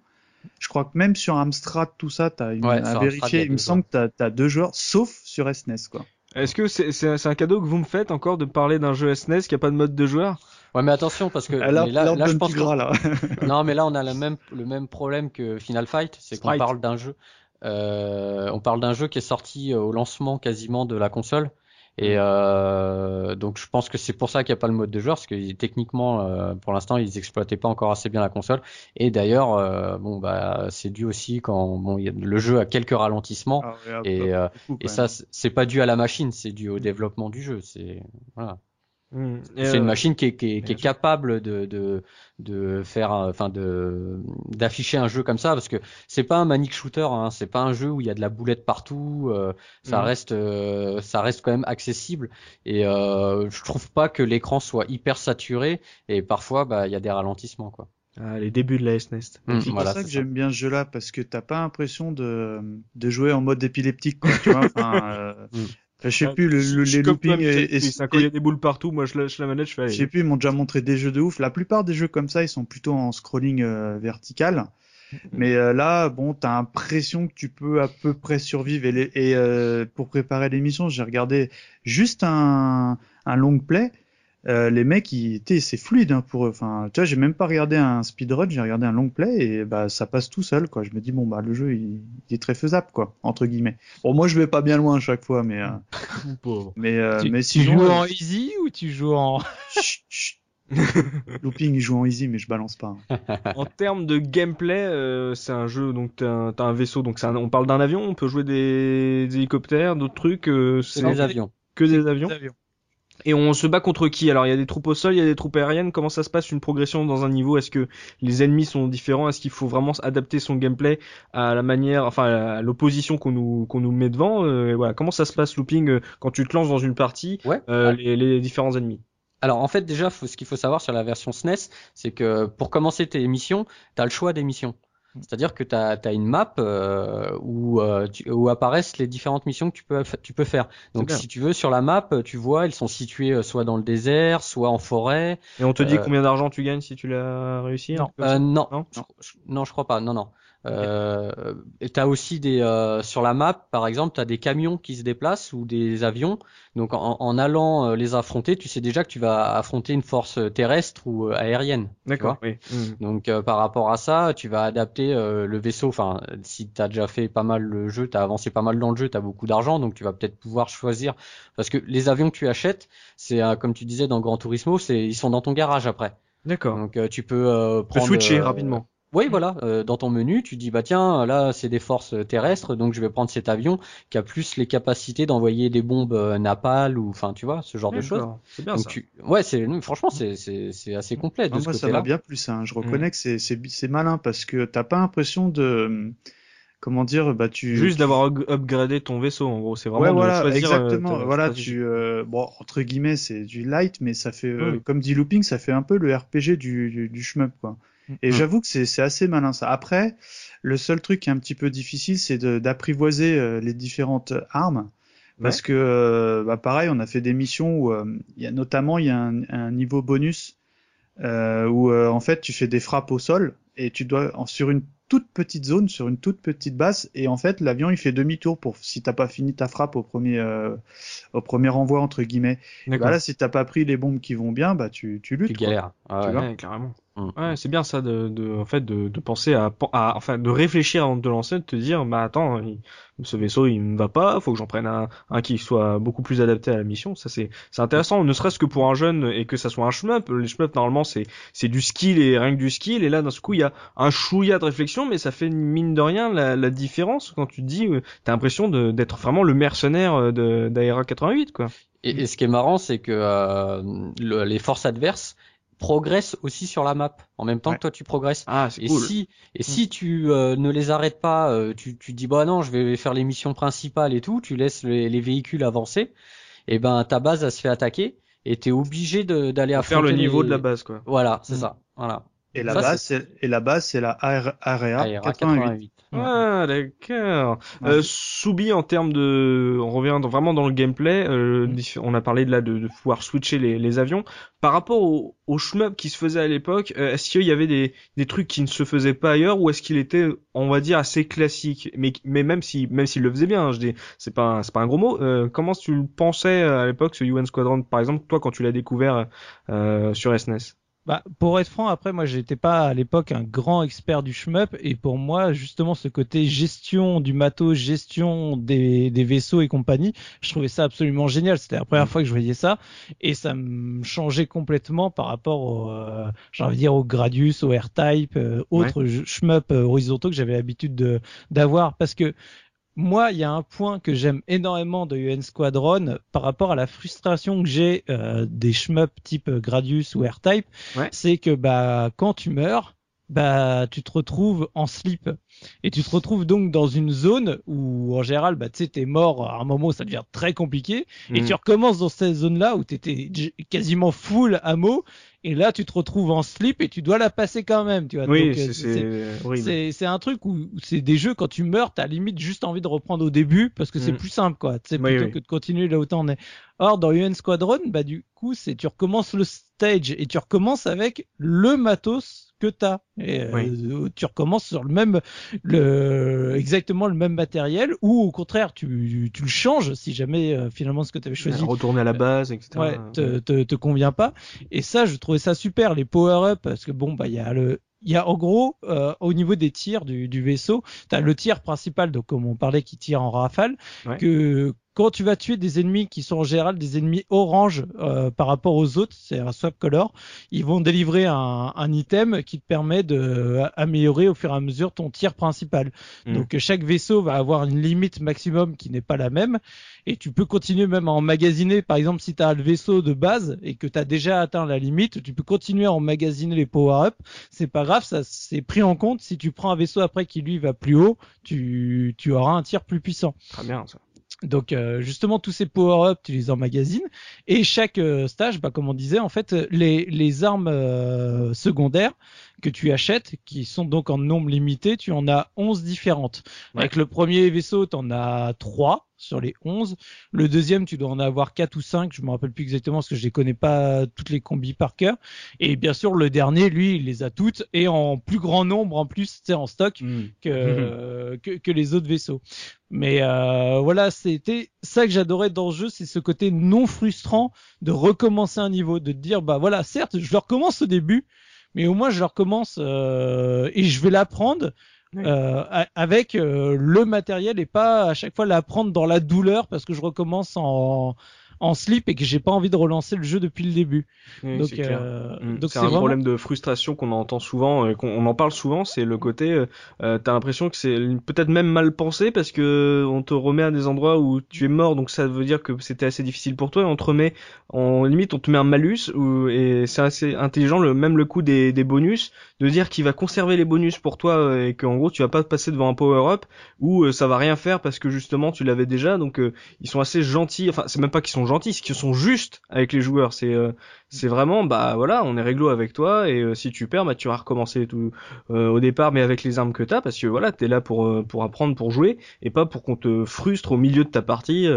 B: Je crois que même sur Amstrad tout ça, t'as une, à vérifier. Il me semble que t'as as deux joueurs, sauf sur SNES quoi.
A: Est-ce que c'est un cadeau que vous me faites encore de parler d'un jeu SNES qui a pas de mode de joueur?
C: Ouais, mais attention parce que
B: là, là, je pense là.
C: non, mais là on a le même le même problème que Final Fight, c'est qu'on parle d'un jeu. Euh, on parle d'un jeu qui est sorti au lancement quasiment de la console et euh, donc je pense que c'est pour ça qu'il n'y a pas le mode de joueur, parce que techniquement, euh, pour l'instant, ils exploitaient pas encore assez bien la console. Et d'ailleurs, euh, bon bah c'est dû aussi quand bon, y a, le jeu a quelques ralentissements ah, et, euh, et ça c'est pas dû à la machine, c'est dû au développement du jeu. C'est voilà. Mmh. C'est une euh, machine qui est, qui est, qui est capable de, de, de faire, enfin de d'afficher un jeu comme ça parce que c'est pas un manic shooter, hein, c'est pas un jeu où il y a de la boulette partout. Euh, ça mmh. reste, euh, ça reste quand même accessible et euh, je trouve pas que l'écran soit hyper saturé et parfois bah il y a des ralentissements quoi.
A: Ah, les débuts de la SNES.
B: Mmh, c'est pour ça que j'aime bien ce jeu-là parce que t'as pas l'impression de, de jouer en mode épileptique, quoi, tu vois. Enfin, je sais plus, le, le, les loopings et,
A: et, quand il y a des boules partout, moi je lâche la manette, je fais.
B: Je sais plus, ils m'ont déjà montré des jeux de ouf. La plupart des jeux comme ça, ils sont plutôt en scrolling euh, vertical. Mais euh, là, bon, t'as l'impression que tu peux à peu près survivre. Et, et euh, pour préparer l'émission, j'ai regardé juste un, un long play. Euh, les mecs, ils, c'est fluide hein, pour eux. Enfin, tu vois, j'ai même pas regardé un speedrun, j'ai regardé un long play et bah ça passe tout seul, quoi. Je me dis bon bah le jeu il, est très faisable, quoi, entre guillemets. Bon, moi je vais pas bien loin à chaque fois, mais euh, mais euh, mais
D: si tu joues en easy ou tu joues en
B: Looping, il joue en easy, mais je balance pas.
A: Hein. en termes de gameplay, c'est un jeu, donc t'as un, as un vaisseau, donc un, on parle d'un avion, on peut jouer des, hélicoptères, d'autres trucs.
C: c'est des avions.
A: Que des avions. Et on se bat contre qui? Alors il y a des troupes au sol, il y a des troupes aériennes. Comment ça se passe une progression dans un niveau? Est-ce que les ennemis sont différents? Est-ce qu'il faut vraiment adapter son gameplay à la manière, enfin à l'opposition qu'on nous qu'on nous met devant? Euh, Voilà, comment ça se passe looping euh, quand tu te lances dans une partie
C: ouais.
A: euh, les, les, différents ennemis?
C: Alors en fait déjà, faut, ce qu'il faut savoir sur la version SNES, c'est que pour commencer tes missions, tu as le choix des missions. C'est-à-dire que tu as, une map euh, où, euh, où, apparaissent les différentes missions que tu peux, tu peux faire. Donc si tu veux, sur la map, tu vois, elles sont situées euh, soit dans le désert, soit en forêt.
A: Et on te dit combien d'argent tu gagnes si tu l'as réussi
C: Non, non, non, je, non, je crois pas. Non, non. Euh, et tu as aussi des euh, sur la map, par exemple, tu as des camions qui se déplacent ou des avions. Donc en, en, allant euh, les affronter, tu sais déjà que tu vas affronter une force terrestre ou euh, aérienne.
A: D'accord. Oui.
C: Mmh. Donc par rapport à ça, tu vas adapter le vaisseau. Enfin, si tu as déjà fait pas mal le jeu, tu as avancé pas mal dans le jeu, tu as beaucoup d'argent, donc tu vas peut-être pouvoir choisir. Parce que les avions que tu achètes, c'est comme tu disais dans Gran Turismo, c'est ils sont dans ton garage après.
A: D'accord.
C: Donc tu peux prendre.
A: switcher rapidement.
C: Oui, voilà. Euh, dans ton menu, tu dis bah tiens, là c'est des forces terrestres, donc je vais prendre cet avion qui a plus les capacités d'envoyer des bombes euh, napal ou enfin tu vois ce genre de choses.
A: C'est bien ça.
C: Ouais, c'est franchement c'est c'est c'est assez complet de
B: ah,
C: ce
B: moi, ça va bien plus. Hein. Je reconnais mm. que c'est c'est c'est malin parce que t'as pas l'impression de comment dire bah tu
A: juste d'avoir upgradé ton vaisseau en gros c'est vraiment
B: ouais, voilà,
A: choisir,
B: euh, exactement voilà tu euh, bon entre guillemets c'est du light mais ça fait euh,
A: Mm.
B: comme dit looping ça fait un peu le RPG du du, du shmup quoi et
A: Mm.
B: j'avoue que c'est c'est assez malin ça après le seul truc qui est un petit peu difficile c'est de- d'apprivoiser euh, les différentes armes parce que euh, bah pareil on a fait des missions où euh, il y a notamment il y a un, un niveau bonus euh, où euh, en fait tu fais des frappes au sol et tu dois en- sur une toute petite zone, sur une toute petite base, et en fait l'avion il fait demi-tour pour si t'as pas fini ta frappe au premier euh, au premier envoi entre guillemets.
A: D'accord.
B: Bah là si t'as pas pris les bombes qui vont bien, bah tu tu luttes.
C: Tu
B: quoi.
C: galères. Ah ouais.
B: vois
A: Ouais, carrément.
C: Mm.
A: Ouais, c'est bien ça de, de en fait de, de penser à, à enfin de réfléchir avant de te lancer, de te dire bah attends, il- ce vaisseau il me va pas, faut que j'en prenne un, un qui soit beaucoup plus adapté à la mission. Ça c'est c'est intéressant, ne serait-ce que pour un jeune et que ça soit un shmup. Les shmup normalement c'est c'est du skill et rien que du skill et là d'un coup il y a un chouïa de réflexion mais ça fait mine de rien la, la différence quand tu te dis t'as l'impression de- d'être vraiment le mercenaire euh, de d'Aera 88 quoi.
C: Et, et ce qui est marrant, c'est que euh, le- les forces adverses progressent aussi sur la map en même temps
B: Ouais.
C: que toi tu progresses.
A: Ah
C: Et
A: cool.
C: si et si tu euh, ne les arrêtes pas, euh, tu tu dis bah non, je vais faire les missions principales et tout, tu laisses les, les véhicules avancer, et ben ta base elle se fait attaquer et t'es obligé de- d'aller
A: Faut faire le niveau
C: les-
A: de la base quoi.
C: Voilà, c'est
A: Mm.
C: ça. Voilà.
B: Et la
C: Ça,
B: base c'est et la base c'est la AR Area
C: Aera
B: 88.
C: 88.
A: Ah d'accord.
B: Ouais.
A: Euh, Soubi en termes de, on revient vraiment dans le gameplay. euh,
B: Mm.
A: on a parlé de là de, de pouvoir switcher les, les avions. Par rapport au, au shmup qui se faisait à l'époque, euh, est-ce qu'il y avait des, des trucs qui ne se faisaient pas ailleurs ou est-ce qu'il était, on va dire, assez classique? Mais mais même si même s'il le faisait bien, hein, je dis, c'est pas un- c'est pas un gros mot. Euh, comment tu le pensais à l'époque ce UN Squadron par exemple, toi quand tu l'as découvert euh, sur SNES
D: Bah, pour être franc, après, moi, j'étais pas à l'époque un grand expert du shmup, et pour moi, justement, ce côté gestion du matos, gestion des, des vaisseaux et compagnie, je trouvais ça absolument génial. C'était la première fois que je voyais ça, et ça me changeait complètement par rapport au, euh, j'ai envie de dire, au Gradius, au R-Type, euh, autres jeux- shmup euh, horizontaux que j'avais l'habitude de d'avoir, parce que moi, il y a un point que j'aime énormément de UN Squadron par rapport à la frustration que j'ai euh, des shmup type Gradius ou R-Type,
A: Ouais.
D: c'est que bah quand tu meurs, bah tu te retrouves en slip et tu te retrouves donc dans une zone où en général bah tu sais t'es mort à un moment où ça devient très compliqué et
A: Mm.
D: tu recommences dans cette zone là où t'étais quasiment full ammo et là tu te retrouves en slip et tu dois la passer quand même tu vois
A: Oui,
D: euh,
A: c'est- c'est
D: c'est c'est un truc où où c'est des jeux quand tu meurs t'as limite juste envie de reprendre au début parce que c'est
A: Mm.
D: plus simple quoi sais
A: Oui,
D: plutôt
A: oui.
D: que de continuer là où t'en es or dans UN Squadron bah du coup c'est tu recommences le stage et tu recommences avec le matos que t'as et euh, tu recommences sur le même le exactement le même matériel ou au contraire tu tu le changes si jamais euh, finalement ce que tu avais choisi
A: Retourner à la base, etc.
D: ouais, te, te, te convient pas. Et ça, je trouvais ça super, les power-up, parce que bon, bah, il y a le, il y a en gros, euh, au niveau des tirs du, du vaisseau, tu as le tir principal, donc comme on parlait, qui tire en rafale,
A: Ouais.
D: que quand tu vas tuer des ennemis qui sont en général des ennemis orange euh, par rapport aux autres, c'est un swap color, ils vont délivrer un, un, item qui te permet de améliorer au fur et à mesure ton tir principal. Mm. Donc chaque vaisseau va avoir une limite maximum qui n'est pas la même et tu peux continuer même à emmagasiner. Par exemple, si tu as le vaisseau de base et que tu as déjà atteint la limite, tu peux continuer à emmagasiner les power-up. C'est pas grave, ça c'est pris en compte. Si tu prends un vaisseau après qui lui va plus haut, tu, tu auras un tir plus puissant.
A: Très bien ça.
D: Donc euh, justement tous ces power-up tu les emmagasines. Et chaque euh, stage, bah, comme on disait en fait les, les armes euh, secondaires que tu achètes qui sont donc en nombre limité, tu en as 11 différentes. Avec le premier vaisseau, tu en as 3 sur les 11. Le deuxième, tu dois en avoir 4 ou 5, je me rappelle plus exactement parce que je les connais pas toutes les combis par cœur. Et bien sûr, le dernier, lui, il les a toutes et en plus grand nombre en plus, c'est en stock hmm. que, que, que les autres vaisseaux. Mais euh, voilà, c'était ça que j'adorais dans le jeu, c'est ce côté non frustrant de recommencer un niveau, de dire bah voilà, certes, je le recommence au début, mais au moins je le recommence euh, et je vais l'apprendre euh, avec euh, le matériel et pas à chaque fois l'apprendre dans la douleur parce que je recommence en, en slip et que j'ai pas envie de relancer le jeu depuis le début.
A: donc, euh, mm. donc c'est un problème de frustration qu'on entend souvent, et qu'on en parle souvent, c'est le côté, euh, euh, t'as l'impression que c'est peut-être même mal pensé parce que on te remet à des endroits où tu es mort, donc ça veut dire que c'était assez difficile pour toi, et on te remet, en limite, on te met un malus, et c'est assez intelligent, le, même le coup des, des bonus, de dire qu'il va conserver les bonus pour toi euh, et qu'en gros tu vas pas passer devant un power-up où ça va rien faire parce que justement tu l'avais déjà, donc ils sont assez gentils, enfin c'est même pas qu'ils sont gentils, qui sont justes avec les joueurs. C'est euh, c'est vraiment bah voilà, on est réglo avec toi et euh, si tu perds, bah tu vas recommencer tout euh, au départ, mais avec les armes que t'as parce que voilà, t'es là pour pour apprendre, pour jouer et pas pour qu'on te frustre au milieu de ta partie.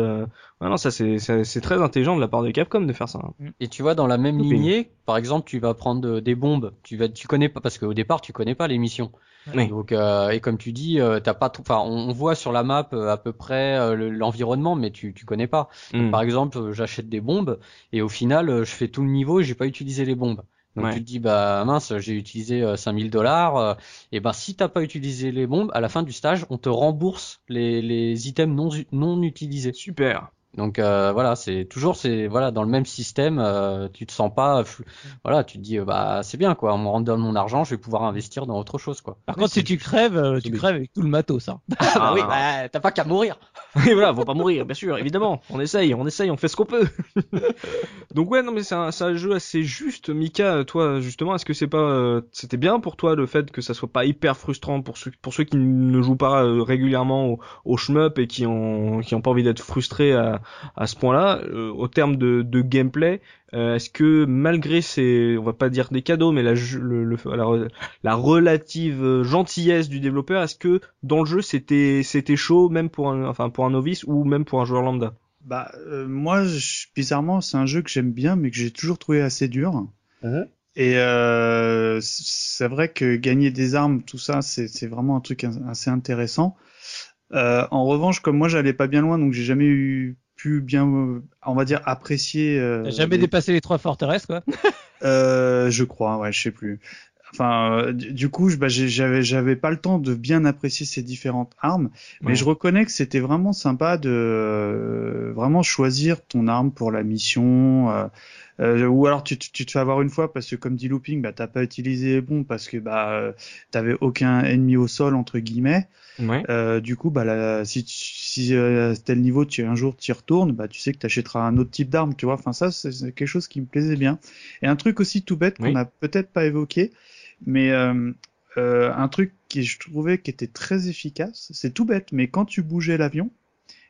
A: non, ça c'est c'est très intelligent de la part de Capcom de faire ça.
C: Et tu vois dans la même lignée, par exemple, tu vas prendre des bombes, tu vas tu connais pas parce qu'au départ tu connais pas les missions. Donc euh, et comme tu dis, euh, t'as pas, enfin on voit sur la map euh, à peu près euh, l'environnement, mais tu tu connais pas. Hmm. par exemple, j'achète des bombes et au final, je fais tout le niveau et j'ai pas utilisé les bombes. Donc tu te dis bah mince, j'ai utilisé 5000 dollars. et ben si t'as pas utilisé les bombes, à la fin du stage, on te rembourse les les items non non utilisés.
A: Super.
C: Donc euh, voilà, c'est toujours c'est voilà dans le même système. Euh, tu te sens pas, voilà, tu te dis bah c'est bien quoi. On me redonne mon argent, je vais pouvoir investir dans autre chose quoi.
D: Par contre, si tu crèves, euh, tu crèves avec tout le matos. Hein.
C: Ah, bah oui, bah, t'as pas qu'à mourir.
A: oui voilà, faut pas mourir, bien sûr, évidemment. On essaye, on essaye, on fait ce qu'on peut. Donc ouais, non mais c'est un, un, jeu assez juste. Mika, toi justement, est-ce que c'est pas, c'était bien pour toi le fait que ça soit pas hyper frustrant pour ceux pour ceux qui ne jouent pas régulièrement au, au shmup et qui ont qui ont pas envie d'être frustrés à à ce point-là. Euh, au terme de, de gameplay, euh, est-ce que malgré ces, on va pas dire des cadeaux, mais la, le, la, la, relative gentillesse du développeur, est-ce que dans le jeu c'était c'était chaud, même pour un, enfin pour un novice ou même pour un joueur lambda?
B: Bah euh, moi, bizarrement, c'est un jeu que j'aime bien, mais que j'ai toujours trouvé assez dur. Uh-huh. Et euh, c'est vrai que gagner des armes, tout ça, c'est vraiment un truc assez intéressant. Euh, en revanche, comme moi, j'allais pas bien loin, donc j'ai jamais eu bien, on va dire, apprécier.
D: Euh, jamais dépassé les trois forteresses, quoi?
B: euh, je crois, ouais, je sais plus. Enfin, euh, du coup, bah, j'avais j'avais pas le temps de bien apprécier ces différentes armes, mais je reconnais que c'était vraiment sympa de euh, vraiment choisir ton arme pour la mission. Euh, euh, ou alors tu, tu, te fais avoir une fois parce que comme dit Looping, bah t'as pas utilisé les bombes parce que bah t'avais aucun ennemi au sol entre guillemets. Ouais. du coup, bah si, si tel niveau tu un jour tu y retournes, bah tu sais que tu achèteras un autre type d'arme, tu vois. Enfin ça c'est quelque chose qui me plaisait bien. Et un truc aussi tout bête qu'on a peut-être pas évoqué, mais euh, euh, un truc qui je trouvais qui était très efficace, c'est tout bête, mais quand tu bougeais l'avion,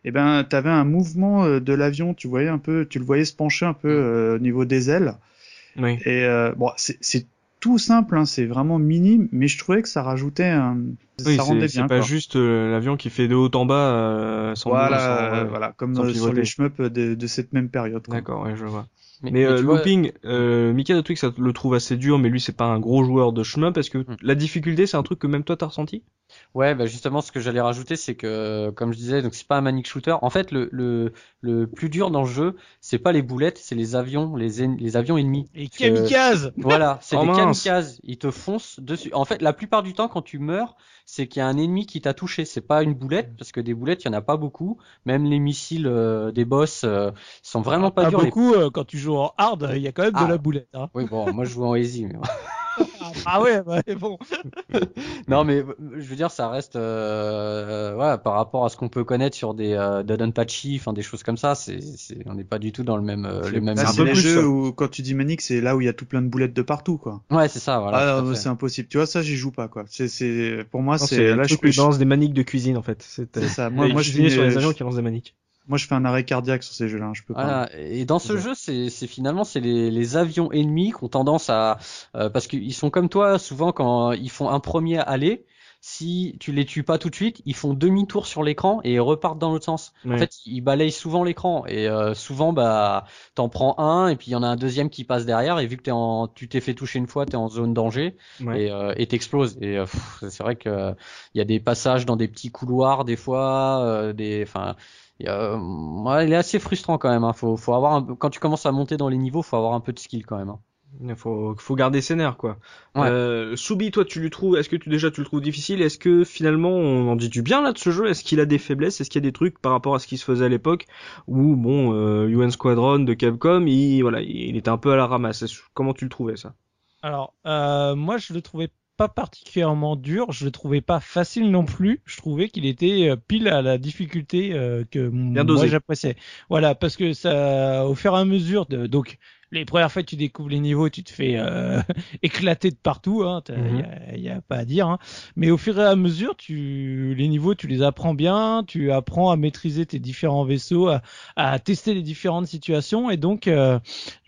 B: eh ben t'avais un mouvement euh, de l'avion, tu voyais un peu, tu le voyais se pencher un peu mm. euh, au niveau des ailes. Oui. Et euh, bon, c'est tout simple, hein, c'est vraiment minime, mais je trouvais que ça rajoutait un.
A: Oui, ça rendait bien. C'est pas juste l'avion qui fait de haut en bas sans
B: Voilà, voilà, comme sur les shmups de, de, cette même période.
A: D'accord, ouais, je vois. Mais, euh, looping, euh, Mika de Twix ça le trouve assez dur, mais lui c'est pas un gros joueur de chemin parce que hmm. la difficulté c'est un truc que même toi t'as ressenti?
C: Ouais, bah justement ce que j'allais rajouter c'est que comme je disais donc c'est pas un manic shooter. En fait le le le plus dur dans le jeu c'est pas les boulettes, c'est les avions, les les avions ennemis.
D: Et kamikazes.
C: Voilà, c'est oh, des kamikazes. Ils te foncent dessus. En fait la plupart du temps quand tu meurs c'est qu'il y a un ennemi qui t'a touché. C'est pas une boulette, parce que des boulettes, il y en a pas beaucoup. Même les missiles euh, des boss euh, sont vraiment pas,
D: pas
C: durs.
D: beaucoup. euh, quand tu joues en hard, il y a quand même
C: Ah.
D: de la boulette. Hein.
C: Oui, bon, moi je joue en easy. Mais...
D: ah ouais, bah, bon.
C: non, mais euh, je veux dire, ça reste, euh, ouais, par rapport à ce qu'on peut connaître sur des euh, Dodonpachi, enfin des choses comme ça, c'est, c'est, on n'est pas du tout dans le même, euh, le même.
B: C'est
A: peu
B: les jeux où, quand tu dis manique, c'est là où il y a tout plein de boulettes de partout, quoi.
C: Ouais, c'est ça, voilà.
B: ah, euh, c'est impossible. Tu vois, ça, j'y joue pas, quoi. C'est, c'est, pour moi,
A: Non,
B: c'est,
A: C'est
B: là, je peux,
A: balance des maniques de cuisine en fait. C'est
B: c'est ça.
A: moi,
B: Moi, je finis-
A: sur les
B: je-
A: avions qui lancent des maniques.
B: Moi, je fais un arrêt cardiaque sur ces jeux-là, hein, je peux pas.
C: Et dans ce
A: Ouais.
C: jeu, c'est, finalement c'est les, les avions ennemis qui ont tendance à euh, parce qu'ils sont comme toi souvent quand ils font un premier aller, si tu les tues pas tout de suite, ils font demi-tour sur l'écran et ils repartent dans l'autre sens. En fait, ils balayent souvent l'écran et euh, souvent bah t'en prends un et puis il y en a un deuxième qui passe derrière et vu que t'es en tu t'es fait toucher une fois, t'es en zone danger
A: Ouais.
C: et euh, et t'exploses et euh, c'est vrai que il y a des passages dans des petits couloirs des fois euh, des enfin ouais, il est assez frustrant quand même hein. faut faut avoir un quand tu commences à monter dans les niveaux faut avoir un peu de skill quand même hein.
A: Il faut, faut garder ses nerfs, quoi.
C: Ouais.
A: Euh, Soubi, toi, tu le trouves, est-ce que tu, déjà, tu le trouves difficile? Est-ce que, finalement, on en dit du bien, là, de ce jeu? Est-ce qu'il a des faiblesses? Est-ce qu'il y a des trucs par rapport à ce qui se faisait à l'époque? Où, bon, euh, UN Squadron de Capcom, il, voilà, il était un peu à la ramasse. Comment tu le trouvais, ça?
D: Alors, euh, moi, je le trouvais pas particulièrement dur, je le trouvais pas facile non plus. Je trouvais qu'il était euh, pile à la difficulté euh, que
A: Bien
D: moi j'appréciais. Voilà, parce que ça, au fur et à mesure de, donc les premières fois que tu découvres les niveaux, tu te fais euh, éclater de partout, hein, il
A: Mhm.
D: y, a, a pas à dire. Hein. Mais au fur et à mesure, tu les niveaux, tu les apprends bien, tu apprends à maîtriser tes différents vaisseaux, à, à tester les différentes situations, et donc euh,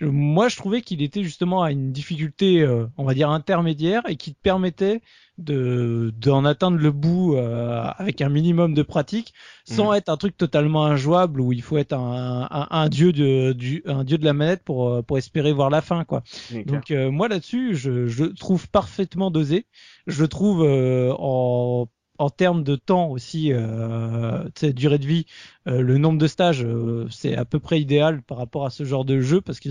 D: moi je trouvais qu'il était justement à une difficulté, euh, on va dire intermédiaire, et qui te permettait de d'en atteindre le bout euh, avec un minimum de pratique, sans
A: Mhm.
D: être un truc totalement injouable où il faut être un, un, un dieu de du, un dieu de la manette pour euh, pour espérer voir la fin quoi. Donc euh, moi là-dessus, je, je trouve parfaitement dosé. Je trouve euh, en en termes de temps aussi, euh, durée de vie, euh, le nombre de stages, euh, c'est à peu près idéal par rapport à ce genre de jeu parce que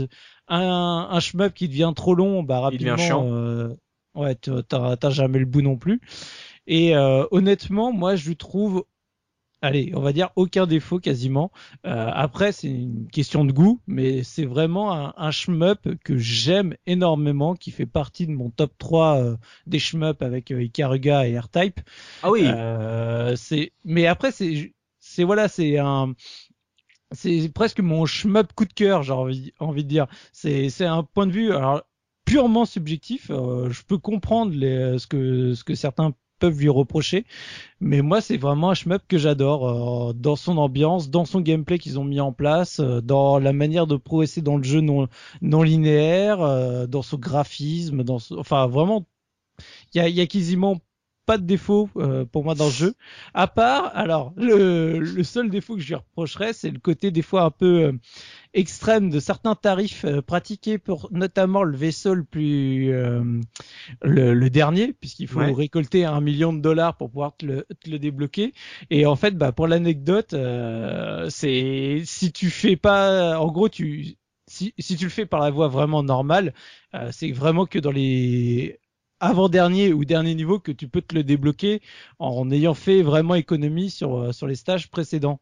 D: un, un shmup qui devient trop long, bah rapidement, euh, ouais, t'as jamais le bout non plus. Et euh, honnêtement, moi, je lui trouve, allez, on va dire aucun défaut quasiment. Euh, après, c'est une question de goût, mais c'est vraiment un, un shmup que j'aime énormément, qui fait partie de mon top 3 euh, des shmups avec euh, Ikaruga et R-Type.
A: Ah oui.
D: Euh, c'est, mais après, c'est, c'est voilà, c'est un, c'est presque mon shmup coup de cœur, j'ai envie, envie de dire. C'est, c'est un point de vue, alors purement subjectif. euh, je peux comprendre les, ce que, ce que certains peuvent lui reprocher, mais moi, c'est vraiment un shmup que j'adore euh, dans son ambiance, dans son gameplay qu'ils ont mis en place, euh, dans la manière de progresser dans le jeu non, non linéaire, euh, dans son graphisme, dans, enfin vraiment, il y a, y a quasiment pas de défaut euh, pour moi dans le jeu. À part, alors, le, le seul défaut que je lui reprocherais, c'est le côté des fois un peu euh, extrême de certains tarifs euh, pratiqués pour notamment le vaisseau le plus euh, le, le dernier, puisqu'il faut
A: Ouais.
D: récolter un million de dollars pour pouvoir te le, te le débloquer. Et en fait, bah pour l'anecdote, euh, c'est si tu fais pas, en gros, tu si, si tu le fais par la voie vraiment normale, euh, c'est vraiment que dans les avant-dernier ou dernier niveau que tu peux te le débloquer en ayant fait vraiment économie sur, euh, sur les stages précédents.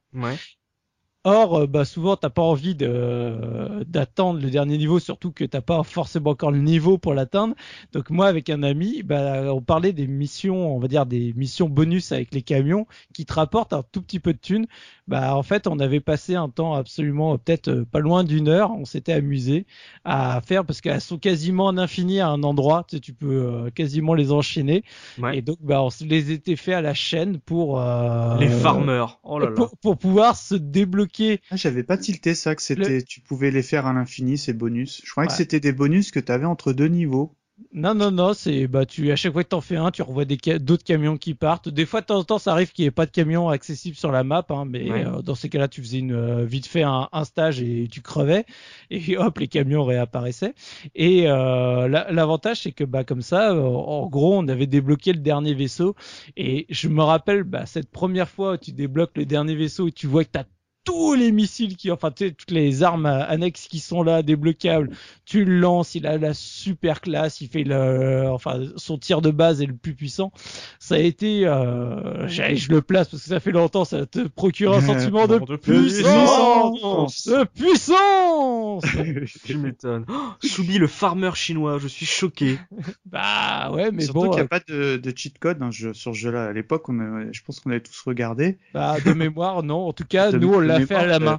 D: Or, euh, bah, souvent, t'as pas envie de, d'attendre le dernier niveau, surtout que t'as pas forcément encore le niveau pour l'atteindre. Donc moi, avec un ami, bah, on parlait des missions, on va dire des missions bonus avec les camions qui te rapportent un tout petit peu de thunes. Bah, en fait, on avait passé un temps absolument, peut-être euh, pas loin d'une heure. On s'était amusé à faire parce qu'elles sont quasiment en infini à un endroit. Tu, sais, tu peux euh, quasiment les enchaîner.
A: Ouais.
D: Et donc, bah, on les était fait à la chaîne pour euh,
A: Les farmers. Oh là là.
D: pour, pour pouvoir se débloquer.
B: Ah, j'avais pas tilté ça que c'était, tu pouvais les faire à l'infini, ces bonus. Je croyais que c'était des bonus que t'avais entre deux niveaux.
D: Non, non, non, c'est bah tu à chaque fois que t'en fais un, tu revois des d'autres camions qui partent. Des fois, de temps en temps, ça arrive qu'il n'y ait pas de camion accessible sur la map, hein, mais
A: Ouais.
D: euh, dans ces cas-là, tu faisais une euh, vite fait un, un stage et tu crevais et hop, les camions réapparaissaient. Et euh, la- l'avantage, c'est que bah comme ça, en gros, on avait débloqué le dernier vaisseau et je me rappelle bah, cette première fois où tu débloques le dernier vaisseau et tu vois que t'as tous les missiles qui, enfin, tu sais, toutes les armes annexes qui sont là, débloquables. Tu le lances, il a la super classe, il fait le, enfin, son tir de base est le plus puissant. Ça a été, euh, je le place parce que ça fait longtemps, ça te procure un sentiment de, puissance, de puissance.
A: je m'étonne. Oh, Soubi le farmer chinois, je suis choqué.
D: bah ouais, mais
B: Surtout
D: bon.
B: qu'il n'y a
D: euh,
B: pas de, de cheat code hein, je- sur ce jeu-là. À l'époque, a- je pense qu'on avait tous regardé.
D: Bah, de mémoire, non. En tout cas,
B: De-
D: nous, on
B: de
D: l'a fait à la main.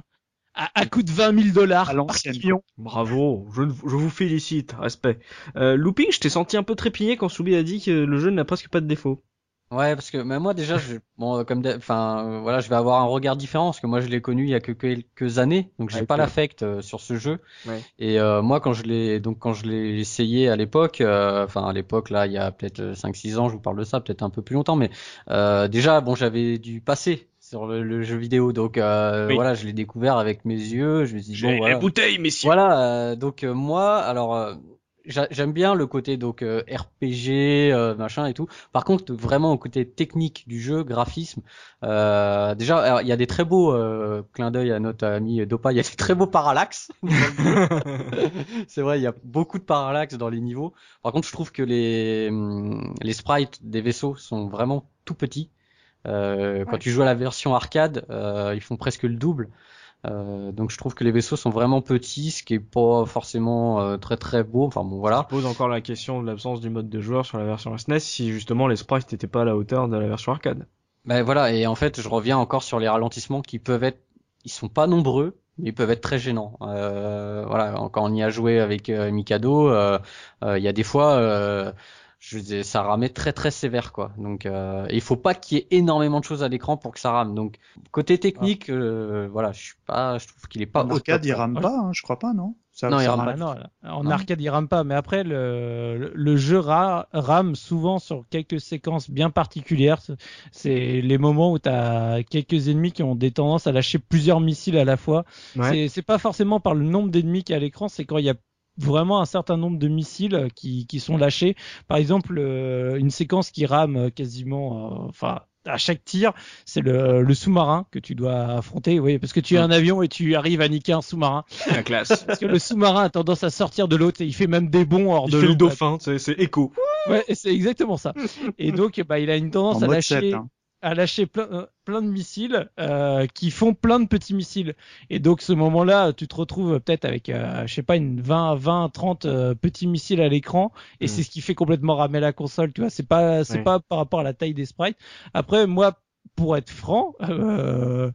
D: À, à coût de 20 000 dollars
B: À l'ancienne,
D: million.
A: Bravo, je, je vous félicite, respect. Euh, Looping, je t'ai senti un peu trépigné quand Soubi a dit que le jeu n'a presque pas de défaut.
C: Ouais, parce que même moi déjà, je, bon, comme, d'hab- enfin, euh, voilà, je vais avoir un regard différent parce que moi je l'ai connu il y a que quelques années, donc j'ai
A: Ouais,
C: pas l'affect euh, sur ce jeu.
A: Ouais.
C: Et euh, moi, quand je l'ai, donc quand je l'ai essayé à l'époque, euh, enfin à l'époque là, il y a peut-être 5-6 ans, je vous parle de ça, peut-être un peu plus longtemps, mais euh, déjà, bon, j'avais du passé sur le, le jeu vidéo, donc euh,
A: Oui.
C: voilà, je l'ai découvert avec mes yeux. Je me suis dit bon, voilà.
A: bouteilles, messieurs.
C: Voilà, euh, donc euh, moi, alors euh, j'a- j'aime bien le côté donc euh, RPG, euh, machin et tout. Par contre, vraiment au côté technique du jeu, graphisme, euh, déjà, il y a des très beaux euh, clins d'œil à notre ami Dopa. Il y a des très beaux parallaxes. C'est vrai, il y a beaucoup de parallaxes dans les niveaux. Par contre, je trouve que les hum, les sprites des vaisseaux sont vraiment tout petits. Euh, Quand tu joues à la version arcade, euh, ils font presque le double. Euh, donc je trouve que les vaisseaux sont vraiment petits, ce qui est pas forcément euh, très très beau. Enfin bon voilà.
A: Ça pose encore la question de l'absence du mode de joueur sur la version SNES si justement les sprites n'étaient pas à la hauteur de la version arcade.
C: Ben voilà et en fait je reviens encore sur les ralentissements qui peuvent être, ils sont pas nombreux, mais ils peuvent être très gênants. Euh, voilà quand on y a joué avec euh, Mikado, il y a des fois euh, je disais, ça ramait très très sévère quoi. Donc euh, il faut pas qu'il y ait énormément de choses à l'écran pour que ça rame. Donc côté technique, euh, voilà, je suis pas, je trouve qu'il est pas
B: En arcade, il rame pas, hein, je crois pas, non? Ça,
C: Non, il rame
D: Ah
C: pas.
D: non, en
B: Non.
D: arcade il rame pas, mais après le, le, le jeu ra- rame souvent sur quelques séquences bien particulières. C'est les moments où tu as quelques ennemis qui ont des tendances à lâcher plusieurs missiles à la fois.
A: Ouais.
D: C'est- C'est pas forcément par le nombre d'ennemis qu'il y a à l'écran, c'est quand il y a vraiment un certain nombre de missiles qui, qui sont lâchés. Par exemple, euh, une séquence qui rame quasiment, euh, enfin à chaque tir, c'est le, le sous-marin que tu dois affronter. Oui, parce que tu es un avion et tu arrives à niquer un sous-marin.
A: La classe.
D: Parce que le sous-marin a tendance à sortir de l'eau, et il fait même des bonds hors
A: Il
D: de
A: fait
D: l'eau.
A: le dauphin, c'est c'est écho.
D: Ouais, c'est exactement ça. Et donc, bah, il a une tendance
B: En
D: à lâcher,
B: 7, hein.
D: À lâcher plein, plein de missiles euh, qui font plein de petits missiles. Et donc, ce moment-là, tu te retrouves peut-être avec, euh, je sais pas, une 20, 20, 30 euh, petits missiles à l'écran. Et
A: Mm.
D: c'est ce qui fait complètement ramer la console. Tu vois, c'est pas, c'est
A: Ouais.
D: pas par rapport à la taille des sprites. Après, moi, pour être franc, euh,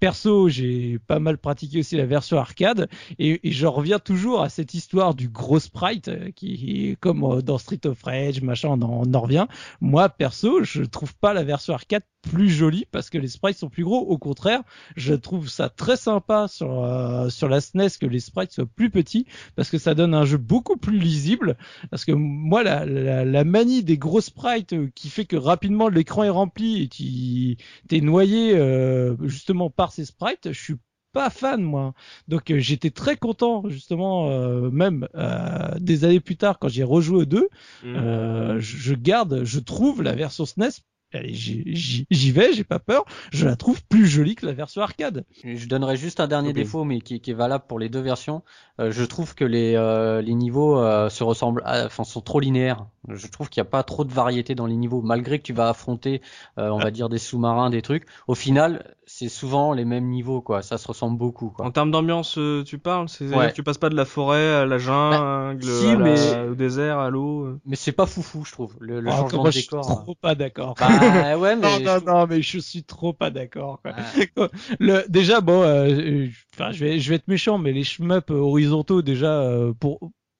D: perso, j'ai pas mal pratiqué aussi la version arcade et, et je reviens toujours à cette histoire du gros sprite euh, qui, comme euh, dans Street of Rage, machin, on en, on en revient. Moi, perso, je trouve pas la version arcade plus jolie parce que les sprites sont plus gros. Au contraire, je trouve ça très sympa sur euh, sur la SNES que les sprites soient plus petits parce que ça donne un jeu beaucoup plus lisible. Parce que moi, la, la, la manie des gros sprites euh, qui fait que rapidement l'écran est rempli et tu t'es noyé euh, justement par ces sprites, je suis pas fan moi. Donc euh, j'étais très content justement euh, même euh, des années plus tard quand j'ai rejoué aux deux, euh, je, je garde, je trouve la version SNES allez, j'y vais, j'ai pas peur, je la trouve plus jolie que la version arcade.
C: Je donnerais juste un dernier défaut, mais qui, qui est valable pour les deux versions. Euh, je trouve que les, euh, les niveaux euh, se ressemblent, à- enfin sont trop linéaires. Je trouve qu'il n'y a pas trop de variété dans les niveaux, malgré que tu vas affronter, euh, on va dire des sous-marins, des trucs. Au final, c'est souvent les mêmes niveaux, quoi. Ça se ressemble beaucoup, quoi.
A: En termes d'ambiance, euh, tu parles c'est
C: Ouais.
A: Tu passes pas de la forêt à la jungle,
C: si,
A: à la-
C: mais-
A: au désert, à l'eau. euh.
C: Mais c'est pas foufou, je trouve. Le, le
D: Ah,
C: changement
D: moi,
C: de
D: je suis
C: décor.
D: trop pas d'accord.
C: Bah ouais, mais
D: non,
C: je
D: non, non, mais je suis trop pas d'accord. quoi.
C: Ouais.
D: Le, déjà, bon, euh, euh, enfin, je vais, je vais être méchant, mais les shmups euh, horizontaux, déjà, euh, pour,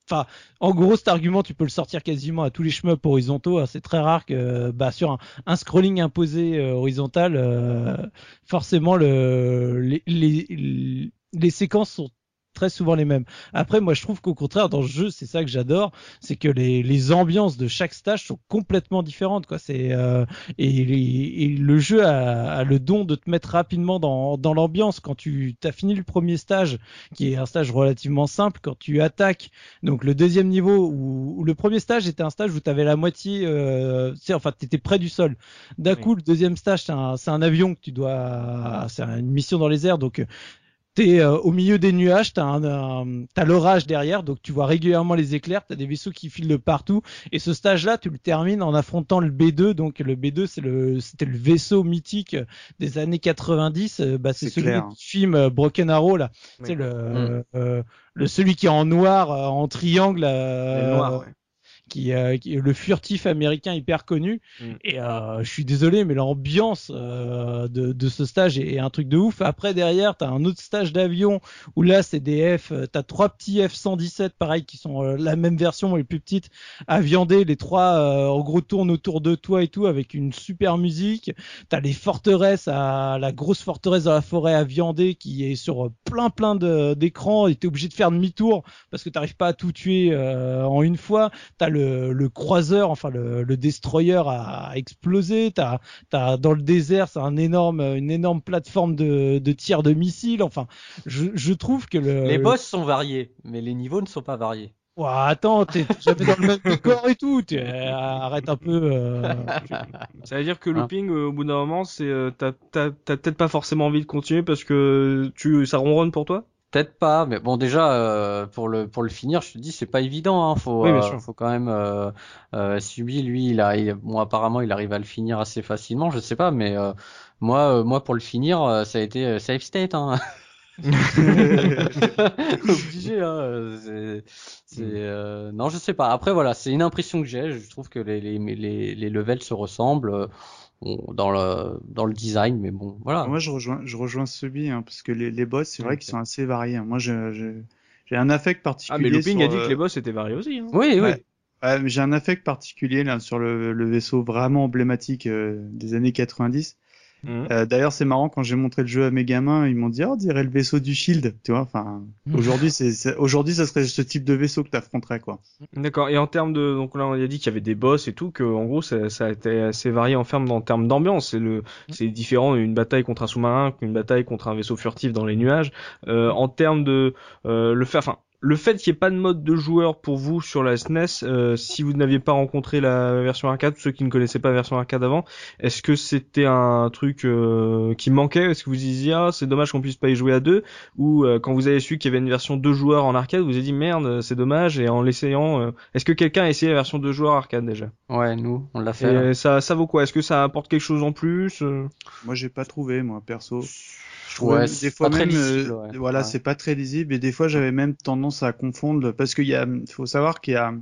D: enfin, en gros, cet argument, tu peux le sortir quasiment à tous les shmups horizontaux. hein. C'est très rare que, bah, sur un, scrolling imposé euh, horizontal, euh, forcément, le, les, les, les séquences sont très souvent les mêmes. Après, moi, je trouve qu'au contraire, dans le jeu, c'est ça que j'adore, c'est que les, les ambiances de chaque stage sont complètement différentes, quoi. C'est euh, et, et, le jeu a, a, le don de te mettre rapidement dans, dans l'ambiance quand tu as fini le premier stage, qui est un stage relativement simple, quand tu attaques donc le deuxième niveau où, le premier stage était un stage où tu avais la moitié, euh, enfin, tu étais près du sol. D'un coup, le deuxième stage, c'est un, un, avion que tu dois, c'est une mission dans les airs, donc t'es euh, au milieu des nuages, t'as un, t'as l'orage derrière, donc tu vois régulièrement les éclairs, t'as des vaisseaux qui filent de partout. Et ce stage-là, tu le termines en affrontant le B2. Donc le B2, c'est le, c'était le vaisseau mythique des années 90. Euh, bah, c'est celui du film euh, Broken Arrow là. C'est le, mm. le celui qui est en noir, en triangle.
A: noir, ouais
D: qui, euh, qui, le furtif américain hyper connu. Mm. Et euh, je suis désolé, mais l'ambiance euh, de, de, ce stage est, un truc de ouf. Après derrière, t'as un autre stage d'avion où là c'est des F, t'as trois petits F-117 pareil qui sont la même version mais les plus petites à viander. Les trois en gros tournent autour de toi et tout avec une super musique. T'as les forteresses, à la grosse forteresse dans la forêt à viander qui est sur plein plein d'écrans et t'es obligé de faire demi-tour parce que t'arrives pas à tout tuer en une fois. T'as le, croiseur, enfin le, destroyer a, explosé. T'as, t'as dans le désert, c'est un énorme, une énorme plateforme de, de tir de missiles. Enfin, je, je trouve que le
C: les boss sont variés, mais les niveaux ne sont pas variés.
D: Ouah, attends, t'es jamais dans le même décor et tout. arrête un peu. Euh...
A: Ça veut dire que looping, hein. au bout d'un moment, c'est euh, t'as, t'as, t'as peut-être pas forcément envie de continuer parce que tu ça ronronne pour toi?
C: Peut-être pas, mais bon déjà euh, pour le pour le finir, je te dis c'est pas évident. Hein, faut euh, faut quand même euh, euh Subi lui il a bon apparemment il arrive à le finir assez facilement, je sais pas, mais moi moi pour le finir ça a été safe state. Hein. Obligé, hein. C'est, non, je sais pas. Après, voilà, c'est une impression que j'ai. Je trouve que les, les, les, les levels se ressemblent dans le dans le design mais bon voilà.
B: Moi je rejoins je rejoins Subi hein, parce que les, les boss c'est vrai qu'ils sont assez variés hein. moi je, j'ai un affect particulier
A: ah mais Looping a dit que les boss étaient variés aussi hein.
C: oui oui.
B: J'ai un affect particulier là sur le, le vaisseau vraiment emblématique euh, des années 90 Mhm. Euh, D'ailleurs, c'est marrant quand j'ai montré le jeu à mes gamins, ils m'ont dit, oh, on dirait le vaisseau du Shield, tu vois. Enfin, mhm. aujourd'hui, c'est aujourd'hui, ça serait ce type de vaisseau que t'affronterais, quoi.
A: D'accord. Et en termes de, donc là, on a dit qu'il y avait des boss et tout, que en gros, ça, ça a été assez varié en, en termes d'ambiance. C'est le, mhm. c'est différent une bataille contre un sous-marin qu'une bataille contre un vaisseau furtif dans les nuages. Euh, en termes de euh, le fait, enfin, le fait qu'il n'y ait pas de mode de joueur pour vous sur la SNES, e euh, si vous n'aviez pas rencontré la version arcade, ceux qui ne connaissaient pas la version arcade avant, est-ce que c'était un truc euh, qui manquait? Est-ce que vous disiez ah c'est dommage qu'on puisse pas y jouer à deux? Ou euh, quand vous avez su qu'il y avait une version deux joueurs en arcade, vous avez dit merde c'est dommage et en l'essayant, est-ce que quelqu'un a essayé la version deux joueurs arcade déjà?
C: Ouais nous on l'a fait.
A: Et ça ça vaut quoi? Est-ce que ça apporte quelque chose en plus
B: Moi j'ai pas trouvé moi perso ouais, des fois même, euh, voilà, c'est pas très lisible et des fois j'avais même tendance à confondre parce qu'il y a, faut savoir qu'il y a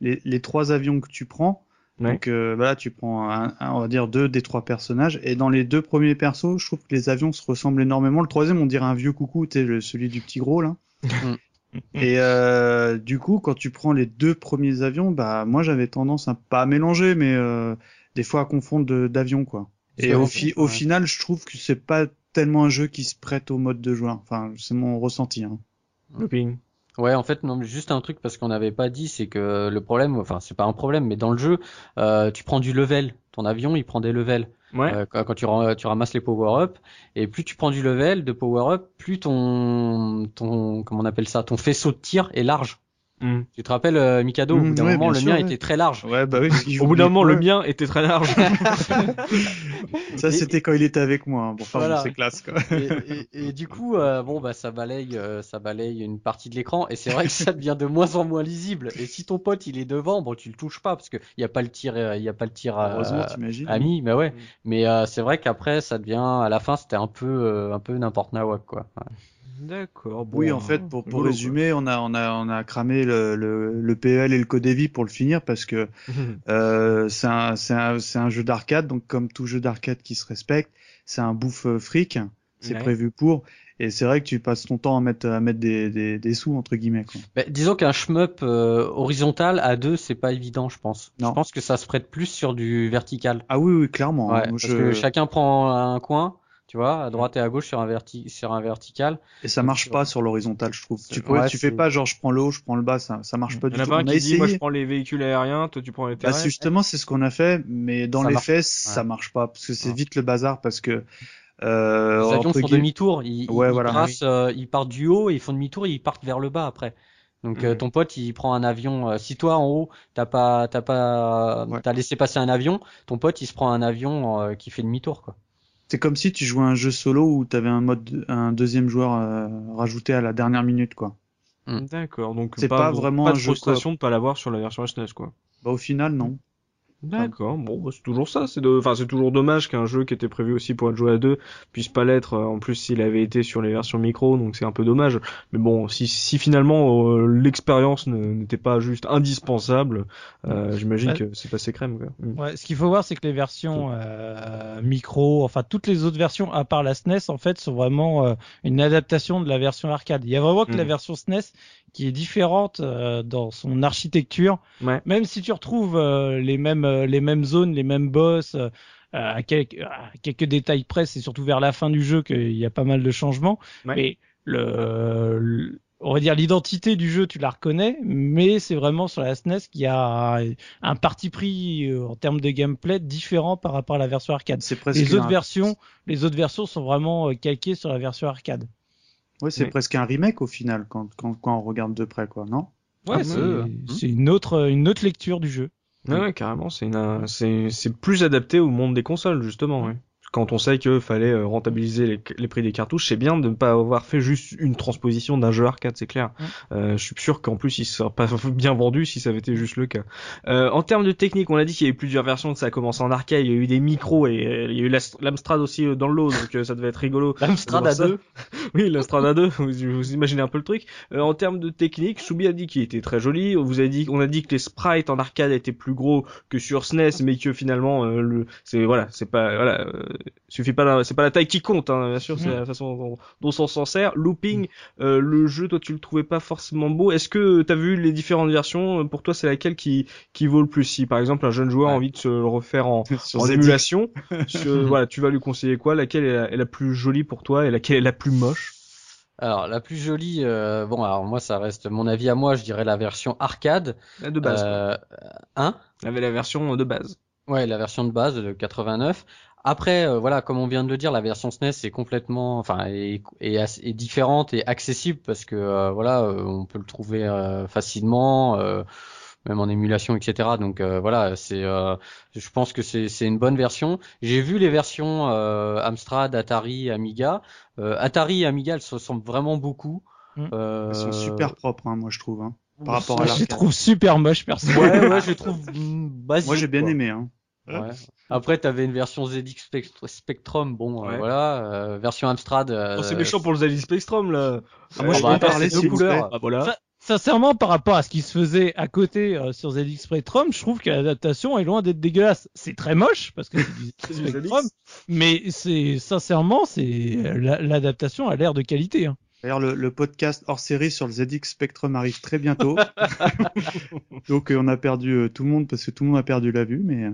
B: les, les, trois avions que tu prends. Donc euh, voilà, tu prends un, on va dire deux des trois personnages et dans les deux premiers persos, je trouve que les avions se ressemblent énormément. Le troisième, on dirait un vieux coucou, tu celui du petit gros là. Mm. et euh, du coup, quand tu prends les deux premiers avions, bah moi j'avais tendance à pas à mélanger, mais euh, des fois à confondre d'avions quoi. Et au, au final, je trouve que c'est pas tellement un jeu qui se prête au mode de joueur. Enfin, c'est mon ressenti. Hein.
C: Ouais, en fait, non, juste un truc parce qu'on n'avait pas dit, c'est que le problème, enfin, c'est pas un problème, mais dans le jeu, euh, tu prends du level. Ton avion, il prend des levels. Ouais. Euh, quand tu, tu ramasses les power-up, et plus tu prends du level de power-up, plus ton, ton, comment on appelle ça, ton faisceau de tir est large. Mm. Tu te rappelles euh, Mikado Au bout d'un mm, moment, le mien était très large.
A: Ouais, bah oui. au bout d'un moment, le mien était très large.
B: ça, c'était quand il était avec moi. Hein, bon, enfin, c'est classe. Quoi.
C: Et, et, et, du coup, euh, bon, bah, ça balaye, euh, ça balaye une partie de l'écran, et c'est vrai que ça devient de moins en moins lisible. Et si ton pote il est devant, bon, tu le touches pas parce qu'il n'y a pas le tir, il y a pas le tir ami, mais ouais. Mm. Mais c'est vrai qu'après, ça devient, à la fin, c'était un peu, un peu n'importe nawak, quoi. Ouais.
A: D'accord.
B: oui, en fait, pour, pour résumer, on a, on a, on a cramé le, le, le PL et le Codevi pour le finir parce que euh, c'est un, un, un, jeu d'arcade, donc comme tout jeu d'arcade qui se respecte, c'est un bouffe fric, c'est prévu pour. Et c'est vrai que tu passes ton temps à mettre, à mettre des, des, des sous entre guillemets. Quoi.
C: Bah, disons qu'un shmup euh, horizontal à deux, c'est pas évident, je pense. Je pense que ça se prête plus sur du vertical.
B: Ah oui, oui, clairement.
C: Hein. parce que chacun prend un coin tu vois, à droite et à gauche sur un, verti sur un vertical.
B: Et ça marche pas sur l'horizontal, je trouve. Tu, pourrais, tu fais pas genre je prends le haut, je prends le bas, ça, ça marche pas du tout.
A: Il y en a qui dit, moi je prends les véhicules aériens, toi tu prends les bah, terrestres.
B: justement, c'est ce qu'on a fait, mais dans les faits, ça marche pas, parce que c'est vite le bazar, parce que
C: euh, les avions font demi-tour, ils, ouais, voilà. Euh, ils partent du haut ils font demi-tour et ils partent vers le bas après. Donc euh, ton pote il prend un avion. Euh, si toi en haut t'as pas t'as pas t'as laissé passer un avion, ton pote il se prend un avion euh, qui fait demi-tour quoi.
B: C'est comme si tu jouais un jeu solo où t'avais un mode un deuxième joueur rajouté à la dernière minute quoi.
A: Mm. D'accord, donc c'est pas, vraiment pas de frustration de pas l'avoir sur la version SNES quoi.
B: Bah au final non.
A: D'accord, bon, bah, c'est toujours ça. C'est de... enfin, c'est toujours dommage qu'un jeu qui était prévu aussi pour être joué à deux puisse pas l'être. Euh, en plus, s'il avait été sur les versions micro, donc c'est un peu dommage. Mais bon, si, si finalement euh, l'expérience n'était pas juste indispensable, euh, j'imagine que c'est passé crème. Quoi.
D: Mm. Ouais, ce qu'il faut voir, c'est que les versions euh, micro, enfin toutes les autres versions à part la SNES, en fait, sont vraiment une adaptation de la version arcade. Il y a vraiment que la mm. version SNES qui est différente euh, dans son architecture. Même si tu retrouves euh, les mêmes euh, les mêmes zones, les mêmes boss, à quelques, quelques détails près, c'est surtout vers la fin du jeu qu'il y a pas mal de changements. Mais le, on va dire l'identité du jeu, tu la reconnais, mais c'est vraiment sur la SNES qu'il y a un parti pris en termes de gameplay différent par rapport à la version arcade. les autres versions, les autres versions sont vraiment calquées sur la version arcade.
B: Ouais, c'est presque un remake au final quand, quand, quand on regarde de près, quoi, non?
D: Ouais, ah, c'est une autre une autre lecture du jeu.
A: Ouais, carrément, c'est c'est c'est plus adapté au monde des consoles justement. Ouais quand on sait qu'il fallait euh, rentabiliser les, prix des cartouches, c'est bien de ne pas avoir fait juste une transposition d'un jeu arcade, c'est clair. Euh, je suis sûr qu'en plus il serait pas bien vendu si ça avait été juste le cas. Euh, en termes de technique, on a dit qu'il y a eu plusieurs versions, que ça a commencé en arcade, il y a eu des micros et euh, il y a eu l'Amstrad aussi dans le lot, donc ça devait être rigolo.
C: L'Amstrad à deux
A: Oui, l'Amstrad à deux, vous, imaginez un peu le truc. en termes de technique, Soubi a dit qu'il était très joli, vous avez dit, on a dit que les sprites en arcade étaient plus gros que sur SNES, mais que finalement, le, c'est voilà, c'est pas voilà suffit pas c'est pas la taille qui compte hein, bien sûr c'est mm. la façon dont, on s'en sert looping euh, le jeu toi tu le trouvais pas forcément beau est-ce que tu as vu les différentes versions? Pour toi c'est laquelle qui qui vaut le plus? Si par exemple un jeune joueur a envie de se le refaire en, en émulation voilà tu vas lui conseiller quoi? Laquelle est la, plus jolie pour toi et laquelle est la plus moche?
C: Alors la plus jolie, euh, bon alors moi ça reste mon avis à moi, je dirais la version arcade.
A: La de base.
C: Euh, hein?
A: Avait la version de base.
C: Ouais, la version de base de 89. Après, euh, voilà, comme on vient de le dire, la version SNES est complètement, enfin, est, est, différente et accessible parce que euh, voilà, euh, on peut le trouver facilement, même en émulation, etc. Donc voilà, c'est, je pense que c'est une bonne version. J'ai vu les versions Amstrad, Atari, Amiga. Atari et Amiga, elles se ressemblent vraiment beaucoup.
B: Mmh. Elles sont super propres, hein, moi je trouve. Hein, par rapport à
D: je les trouve super moches, personnellement.
C: Ouais, ouais, je les trouve basiques.
B: Moi j'ai bien aimé. Hein.
C: Ouais. Après, t'avais une version ZX Spectrum, bon, euh, voilà, euh, version Amstrad.
A: Euh, oh, c'est méchant pour le ZX Spectrum là.
B: Ah, moi, je vais parler de couleurs. Ah, voilà.
D: Sincèrement, par rapport à ce qui se faisait à côté sur ZX Spectrum, je trouve que l'adaptation est loin d'être dégueulasse. C'est très moche parce que c'est du Spectrum, mais c'est sincèrement, c'est l'adaptation a l'air de qualité. Hein.
B: D'ailleurs, le, le, podcast hors série sur le ZX Spectrum arrive très bientôt. Donc, on a perdu tout le monde parce que tout le monde a perdu la vue, mais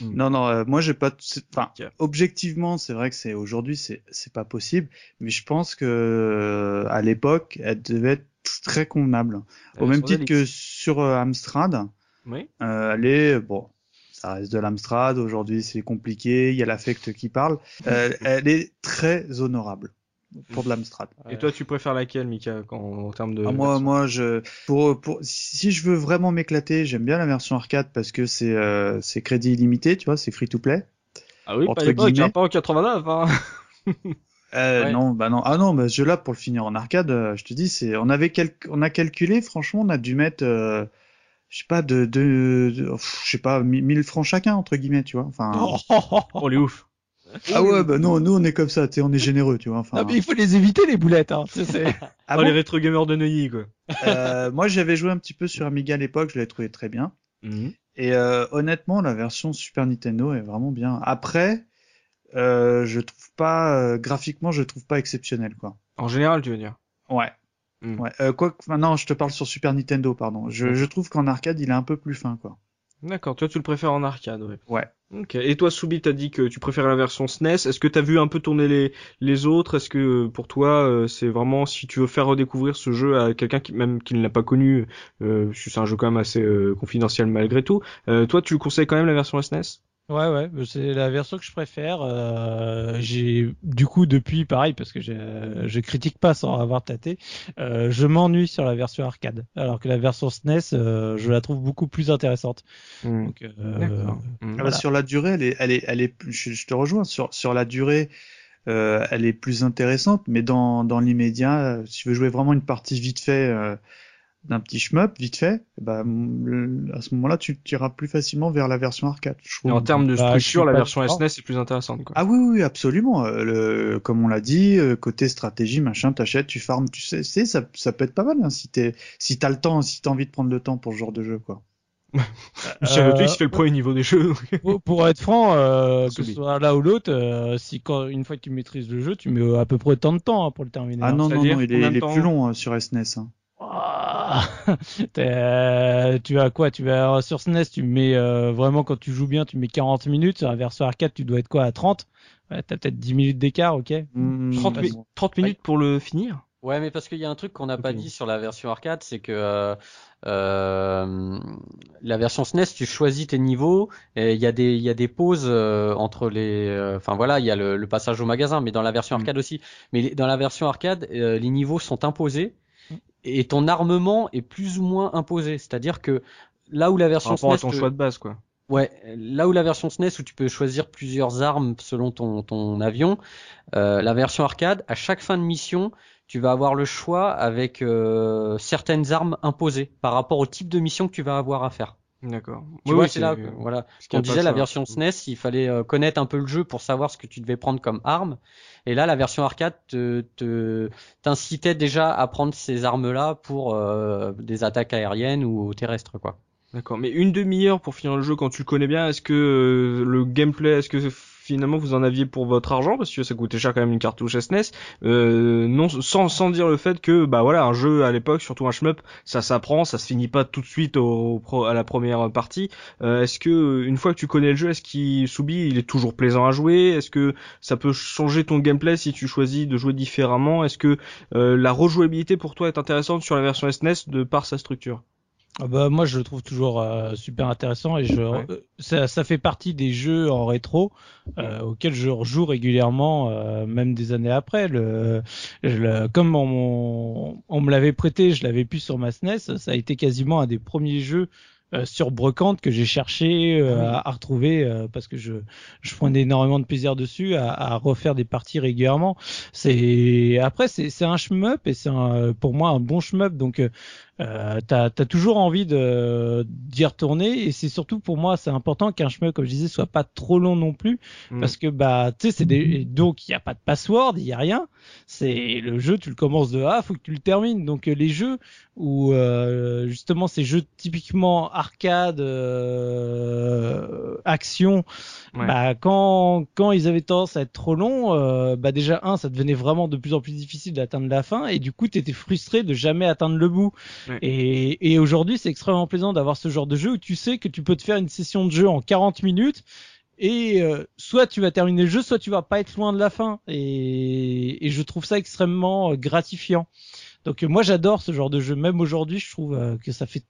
B: Hmm. Non, non, euh, moi j'ai pas. Enfin, objectivement, c'est vrai que c'est aujourd'hui, c'est c'est pas possible, mais je pense que euh, à l'époque, elle devait être très convenable. Au même titre que sur euh, Amstrad. Oui. elle est bon. Ça reste de l'Amstrad. Aujourd'hui, c'est compliqué. Il y a l'affect qui parle. elle est très honorable pour de l'Amstrad.
A: Et toi, tu préfères laquelle, Mika, en, termes de
B: ah, Moi, moi, je pour, pour si je veux vraiment m'éclater, j'aime bien la version arcade parce que c'est euh, c'est crédit illimité, tu vois, c'est free to play.
A: Ah oui, pas, guillemets. pas en 89. Hein.
B: euh, Non, bah non. Ah non, bah, ce jeu-là pour le finir en arcade, euh, je te dis, c'est on avait on a calculé, franchement, on a dû mettre euh, je sais pas de, de, je sais pas 1000 francs chacun entre guillemets, tu vois. Enfin,
A: oh, les ouf.
B: Ah ouais, bah non, nous on est comme ça, tu sais, on est généreux, tu vois. Enfin,
D: non, mais il faut les éviter les boulettes, hein.
A: ah, les rétro gamers de Neuilly, quoi.
B: Euh, moi, j'avais joué un petit peu sur Amiga à l'époque, je l'avais trouvé très bien. Mhm. Et euh, honnêtement, la version Super Nintendo est vraiment bien. Après, euh, je trouve pas euh, graphiquement, je trouve pas exceptionnel, quoi.
A: En général, tu veux dire?
B: Ouais. Mhm. Ouais. Euh, quoi maintenant, je te parle sur Super Nintendo, pardon. Je, je trouve qu'en arcade, il est un peu plus fin, quoi.
A: D'accord, toi tu le préfères en arcade, ouais.
B: Ouais.
A: Ok. Et toi, Soubi, t'as dit que tu préférais la version SNES. Est-ce que t'as vu un peu tourner les, les autres? Est-ce que pour toi, euh, c'est vraiment si tu veux faire redécouvrir ce jeu à quelqu'un qui même qui ne l'a pas connu, euh, c'est un jeu quand même assez euh, confidentiel malgré tout. Toi, tu le conseilles quand même la version SNES
D: Ouais, ouais, c'est la version que je préfère. Euh, j'ai du coup depuis pareil parce que je critique pas sans avoir tâté. Euh, je m'ennuie sur la version arcade, alors que la version SNES, euh, je la trouve beaucoup plus intéressante.
B: Hmm. Donc, euh, hmm. ah bah, sur la durée, elle est, elle est, elle est, je, te rejoins sur sur la durée. Euh, elle est plus intéressante, mais dans, dans l'immédiat, si tu veux jouer vraiment une partie vite fait, d'un petit shmup vite fait, bah, à ce moment-là, tu iras plus facilement vers la version arcade.
A: Je en termes de bah, structure, la version SNES est plus intéressante. Quoi.
B: Ah oui, oui, absolument. Euh, le, comme on l'a dit, euh, côté stratégie, machin, t'achètes, tu farmes, tu sais, ça, ça peut être pas mal hein, si t'es, si t'as le temps, si t'as envie de prendre le temps pour ce genre de jeu, quoi.
A: Michel euh, il fait le premier niveau des jeux.
D: pour être franc, euh, que ce soit là ou l'autre, euh, si quand une fois que tu maîtrises le jeu, tu mets à peu près tant de temps hein, pour le terminer.
B: Ah non, non, non, il est, plus long sur SNES. Hein.
D: tu as quoi? Tu vas sur SNES, tu mets euh, vraiment quand tu joues bien, tu mets 40 minutes. Sur la version arcade, tu dois être quoi à 30 ouais, T'as peut-être 10 minutes d'écart, ok. 30,
A: hmm, minutes pour le finir?
C: Ouais, mais parce qu'il y a un truc qu'on n'a pas dit sur la version arcade, c'est que euh, euh, la version SNES, tu choisis tes niveaux, et il y a des il y a des pauses entre les, enfin voilà, il y a le, passage au magasin, mais dans la version hmm. arcade aussi. Mais dans la version arcade, les niveaux sont imposés et ton armement est plus ou moins imposé. C'est-à-dire que là où la version
A: SNES, ton choix de base quoi.
C: Ouais, là où la version SNES où tu peux choisir plusieurs armes selon ton, ton avion, euh, la version arcade, à chaque fin de mission, tu vas avoir le choix avec euh, certaines armes imposées par rapport au type de mission que tu vas avoir à faire.
A: D'accord.
C: Tu vois, c'est là, voilà. Ce qu'on disait, la version SNES, il fallait euh, connaître un peu le jeu pour savoir ce que tu devais prendre comme arme. Et là, la version arcade te, te t'incitait déjà à prendre ces armes-là pour euh, des attaques aériennes ou terrestres, quoi.
A: D'accord. Mais une demi-heure pour finir le jeu quand tu le connais bien, est-ce que euh, le gameplay, est-ce que finalement vous en aviez pour votre argent parce que ça coûtait cher quand même une cartouche SNES euh, non sans sans dire le fait que bah voilà un jeu à l'époque surtout un shmup ça s'apprend ça se finit pas tout de suite au, à la première partie. Euh, est-ce que une fois que tu connais le jeu est-ce qu'il soubi il est toujours plaisant à jouer? Est-ce que ça peut changer ton gameplay si tu choisis de jouer différemment? Est-ce que euh, la rejouabilité pour toi est intéressante sur la version SNES de par sa structure?
D: Ah bah, moi, je le trouve toujours euh, super intéressant et je, euh, ça, ça, fait partie des jeux en rétro euh, auxquels je rejoue régulièrement, euh, même des années après. Le, le comme on, on me l'avait prêté, je l'avais pu sur ma SNES, ça a été quasiment un des premiers jeux euh, sur Brocante que j'ai cherché euh, à, retrouver euh, parce que je, je prenais énormément de plaisir dessus à, à refaire des parties régulièrement. C'est après c'est c'est un shmup et c'est pour moi un bon shmup donc euh, t'as as toujours envie de d'y retourner et c'est surtout pour moi c'est important qu'un shmup comme je disais soit pas trop long non plus mm. parce que bah tu sais c'est des donc il y a pas de password il y a rien. C'est le jeu tu le commences de A faut que tu le termines. Donc les jeux où euh, justement ces jeux typiquement arcade euh, action bah, quand quand ils avaient tendance à être trop longs euh, bah déjà un ça devenait vraiment de plus en plus difficile d'atteindre la fin et du coup tu étais frustré de jamais atteindre le bout et, et aujourd'hui c'est extrêmement plaisant d'avoir ce genre de jeu où tu sais que tu peux te faire une session de jeu en 40 minutes et soit tu vas terminer le jeu, soit tu vas pas être loin de la fin. Et, et je trouve ça extrêmement gratifiant. Donc moi j'adore ce genre de jeu. Même aujourd'hui, je trouve euh, que ça fait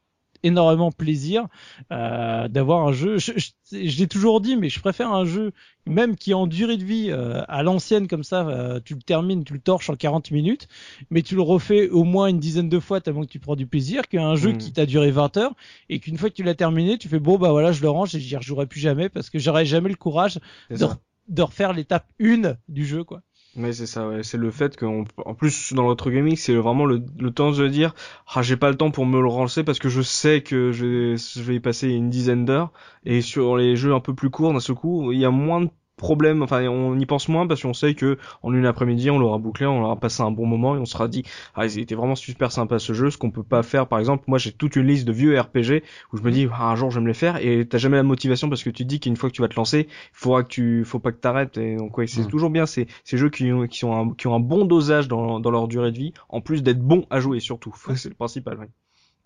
D: énormément plaisir euh, d'avoir un jeu. Je, l'ai toujours dit, mais je préfère un jeu même qui est en durée de vie euh, à l'ancienne comme ça. tu le termines, tu le torches en 40 minutes, mais tu le refais au moins une dizaine de fois tellement que tu prends du plaisir. Qu'un jeu mm. qui t'a duré 20 heures et qu'une fois que tu l'as terminé, tu fais bon bah voilà, je le range et j'y rejouerai plus jamais parce que j'aurai jamais le courage de, de, refaire l'étape 1 du jeu quoi.
A: Mais c'est ça, ouais. c'est le fait qu'en en plus dans notre gaming, c'est vraiment le, temps de dire, ah j'ai pas le temps pour me le relancer parce que je sais que je, je vais y passer une dizaine d'heures et sur les jeux un peu plus courts d'un seul coup, il y a moins de problème, enfin on y pense moins parce qu'on sait que en une après-midi on l'aura bouclé, on aura passé un bon moment et on sera dit ah il était vraiment super sympa ce jeu, ce qu'on peut pas faire par exemple, moi j'ai toute une liste de vieux RPG où je me dis ah, un jour je vais me les faire et t'as jamais la motivation parce que tu te dis qu'une fois que tu vas te lancer, il faudra que tu faut pas que t'arrêtes et donc ouais c'est mm. toujours bien ces, ces jeux qui, qui, sont un, qui ont un bon dosage dans, dans leur durée de vie en plus d'être bons à jouer surtout, c'est le principal. Ouais.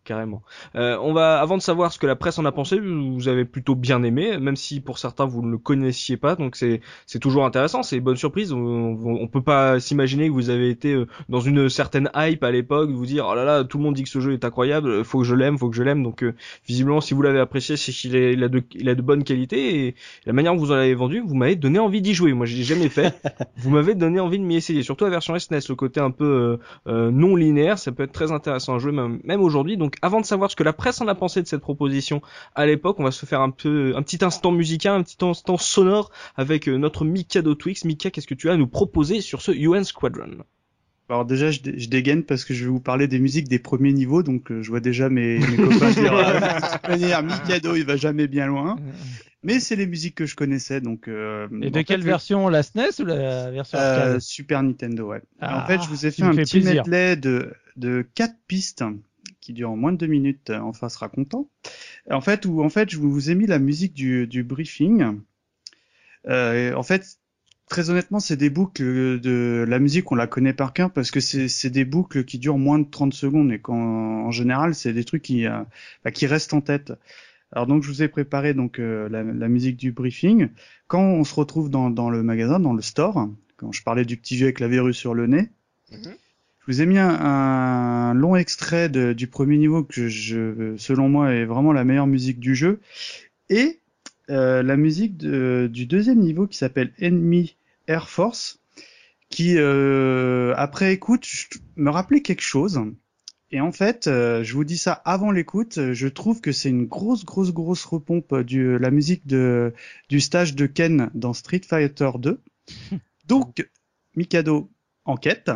A: Carrément. Euh, on va, avant de savoir ce que la presse en a pensé, vous avez plutôt bien aimé, même si pour certains vous ne le connaissiez pas, donc c'est c'est toujours intéressant, c'est une bonne surprise. On, on, peut pas s'imaginer que vous avez été euh, dans une certaine hype à l'époque, vous dire oh là là, tout le monde dit que ce jeu est incroyable, faut que je l'aime, faut que je l'aime. Donc euh, visiblement, si vous l'avez apprécié, c'est qu'il il a de il a de bonnes qualités et la manière dont vous en avez vendu, vous m'avez donné envie d'y jouer. Moi, j'ai jamais fait. vous m'avez donné envie de m'y essayer, surtout la version SNES, e le côté un peu non linéaire, ça peut être très intéressant à jouer même, même aujourd'hui. Donc avant de savoir ce que la presse en a pensé de cette proposition à l'époque, on va se faire un peu un petit instant musical, un petit instant sonore avec euh, notre Mikado Twix. Mika, qu'est-ce que tu as à nous proposer sur ce UN Squadron?
B: Alors déjà, je, dégaine parce que je vais vous parler des musiques des premiers niveaux, donc euh, je vois déjà mes, copains dire euh, Mikado, il va jamais bien loin. Mais c'est les musiques que je connaissais, donc.
D: Et de quelle version, la SNES ou la version
B: Super Nintendo, ouais. en fait, je vous ai fait un petit medley de de quatre pistes qui dure moins de deux minutes, enfin sera content. En fait, où en fait, je vous ai mis la musique du, briefing. Euh, en fait, très honnêtement, c'est des boucles de la musique, on la connaît par cœur parce que c'est des boucles qui durent moins de 30 secondes et qu'en en général, c'est des trucs qui, euh, bah, qui restent en tête. Alors donc, je vous ai préparé donc euh, la, musique du briefing. Quand on se retrouve dans, dans, le magasin, dans le store, quand je parlais du petit vieux avec la verrue sur le nez, mm-hmm. Je vous ai mis un, long extrait du premier niveau que je, selon moi, est vraiment la meilleure musique du jeu, et euh, la musique du deuxième niveau qui s'appelle Enemy Air Force, qui euh, après écoute me rappelait quelque chose. Et en fait, euh, je vous dis ça avant l'écoute, je trouve que c'est une grosse, grosse, grosse repompe de la musique de, du stage de Ken dans Street Fighter 2. Donc, Mikado enquête.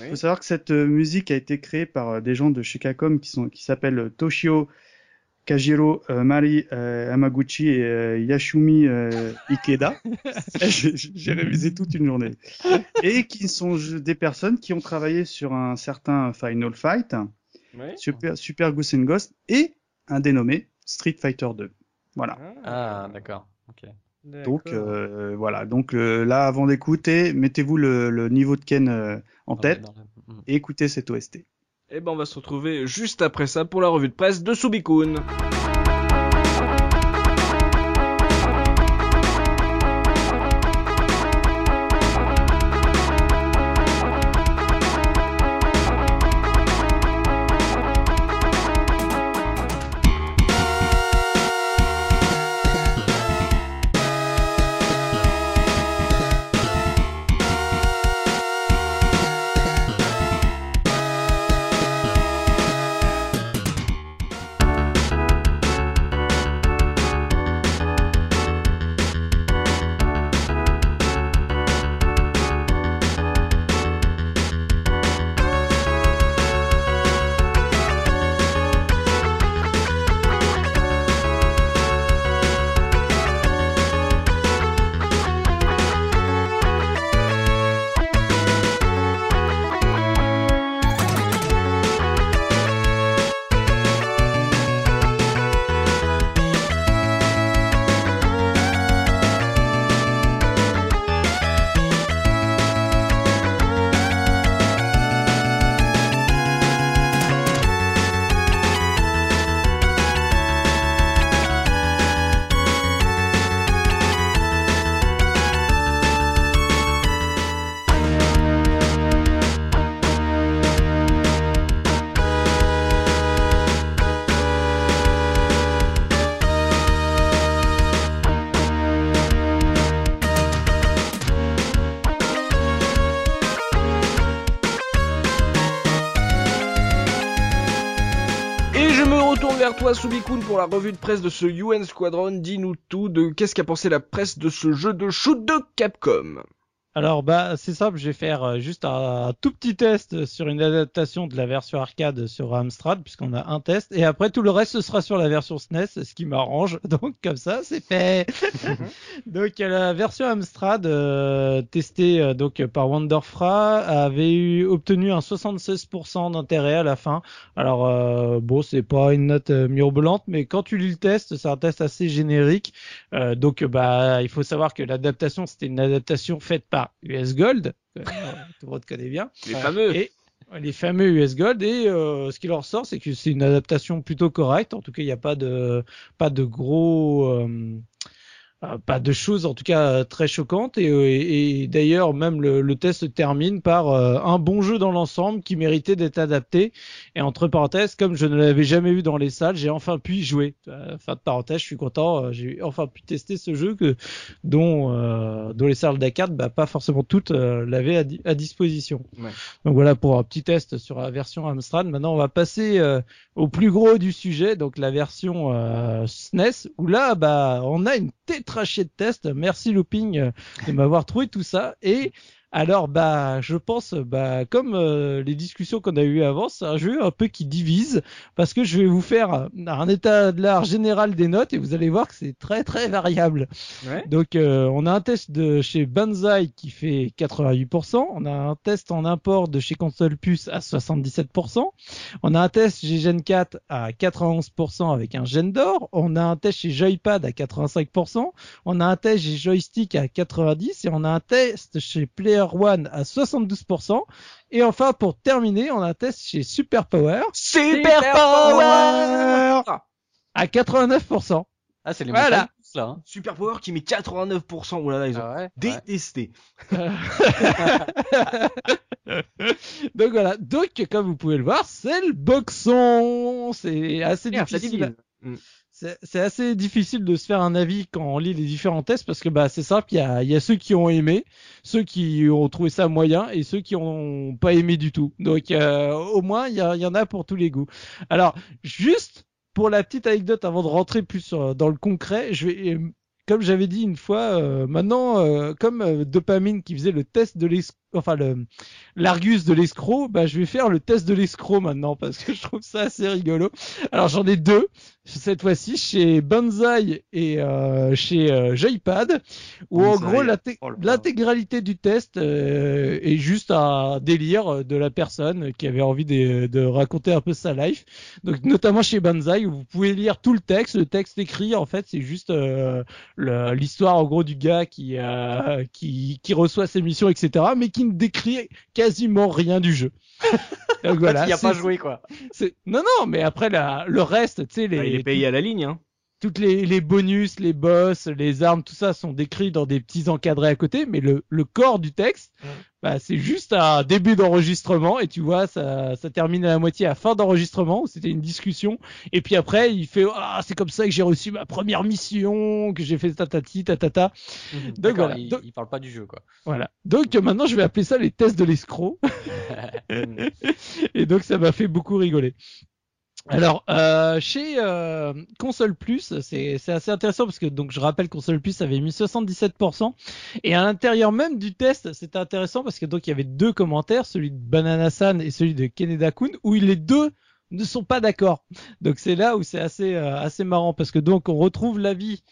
B: Il faut savoir que cette euh, musique a été créée par euh, des gens de chez qui sont qui s'appellent Toshio Kajiro, euh, Mari Amaguchi et Yashumi Ikeda. J'ai révisé toute une journée. Et qui sont des personnes qui ont travaillé sur un certain Final Fight, Super, Super Goose and Ghost et un dénommé Street Fighter 2. Voilà.
C: Ah, d'accord.
B: Donc voilà. Donc là, avant d'écouter, mettez-vous le, le, niveau de Ken en tête et écoutez cette OST. Et
A: eh ben on va se retrouver juste après ça pour la revue de presse de Subikun. Toi Subikun pour la revue de presse de ce UN Squadron. Dis-nous tout de qu'est-ce qu'a pensé la presse de ce jeu de shoot de Capcom?
D: Alors bah c'est simple, je vais faire euh, juste un, tout petit test sur une adaptation de la version arcade sur Amstrad puisqu'on a un test et après tout le reste ce sera sur la version SNES, e ce qui m'arrange. Donc comme ça c'est fait. donc la version Amstrad euh, testée euh, donc par Wonderfra avait eu obtenu un 76% d'intérêt à la fin. Alors bon c'est pas une note mirobolante mais quand tu lis le test c'est un test assez générique. Donc bah il faut savoir que l'adaptation c'était une adaptation faite par US Gold, tout le monde connaît bien.
A: Les fameux.
D: Et, Les fameux US Gold et euh, ce qui leur sort, c'est que c'est une adaptation plutôt correcte. En tout cas, il n'y a pas de pas de gros euh, euh, pas de choses en tout cas euh, très choquantes et, euh, et, d'ailleurs même le, le, test se termine par un bon jeu dans l'ensemble qui méritait d'être adapté et entre parenthèses comme je ne l'avais jamais vu dans les salles j'ai enfin pu y jouer fin de parenthèse je suis content j'ai enfin pu tester ce jeu que dont dont les salles d'arcade bah, pas forcément toutes l'avaient à, à, disposition ouais. donc voilà pour un petit test sur la version Amstrad maintenant on va passer au plus gros du sujet donc la version SNES où là bah on a une traché de test. Merci Looping euh, de m'avoir trouvé tout ça. Et alors bah je pense bah comme euh, les discussions qu'on a eues avant, c'est un jeu un peu qui divise parce que je vais vous faire un état de l'art général des notes et vous allez voir que c'est très très variable. Donc euh, on a un test de chez Banzai qui fait 88%, on a un test en import de chez Console Plus à 77%, on a un test chez Gen 4 à 91% avec un Gen d'or, on a un test chez Joypad à 85%, on a un test chez Joystick à 90% et on a un test chez Player One à 72%. Et enfin, pour terminer, on a un test chez Super Power.
A: Super, Power
D: À 89%.
C: Ah, c'est les voilà.
A: là. Hein. Super Power qui met 89%. Oulala, ils ont ah détesté.
D: Donc voilà. Donc, comme vous pouvez le voir, c'est le boxon. C'est assez difficile c'est assez difficile de se faire un avis quand on lit les différents tests parce que bah c'est simple, il y a, y a ceux qui ont aimé, ceux qui ont trouvé ça moyen et ceux qui ont pas aimé du tout. Donc euh, au moins il y, en a pour tous les goûts. Alors juste pour la petite anecdote avant de rentrer plus dans le concret, je vais comme j'avais dit une fois, euh, maintenant, euh, comme Dopamine qui faisait le test de enfin le l'argus de l'escroc, bah je vais faire le test de l'escroc maintenant parce que je trouve ça assez rigolo. Alors j'en ai deux cette fois-ci chez Banzai et euh, chez euh, Joypad où en gros oh l'intégralité du test euh, est juste un délire de la personne qui avait envie de, de, raconter un peu sa life. Donc notamment chez Banzai où vous pouvez lire tout le texte, le texte écrit en fait c'est juste euh, l'histoire en gros du gars qui qui qui reçoit ses missions etc. mais qui ne décrit quasiment rien du jeu.
C: Donc voilà. Il a pas joué quoi.
D: Non non, mais après la, le reste, tu sais les.
A: Bah, il est payé à la ligne. Hein.
D: Toutes les, les bonus, les boss, les armes, tout ça sont décrits dans des petits encadrés à côté, mais le, le corps du texte, bah, c'est juste un début d'enregistrement et tu vois ça, ça termine à la moitié à fin d'enregistrement où c'était une discussion et puis après il fait ah c'est comme ça que j'ai reçu ma première mission que j'ai fait tatati tatata
C: mmh, donc voilà. il, il, parle pas du jeu quoi.
D: voilà. Donc maintenant je vais appeler ça les tests de l'escroc. Et donc ça m'a fait beaucoup rigoler alors euh, chez euh, Console Plus, c'est assez intéressant parce que donc je rappelle Console Plus avait mis 77% et à l'intérieur même du test, c'était intéressant parce que donc il y avait deux commentaires, celui de Banana San et celui de Keneda Kun où les deux ne sont pas d'accord. Donc c'est là où c'est assez euh, assez marrant parce que donc on retrouve l'avis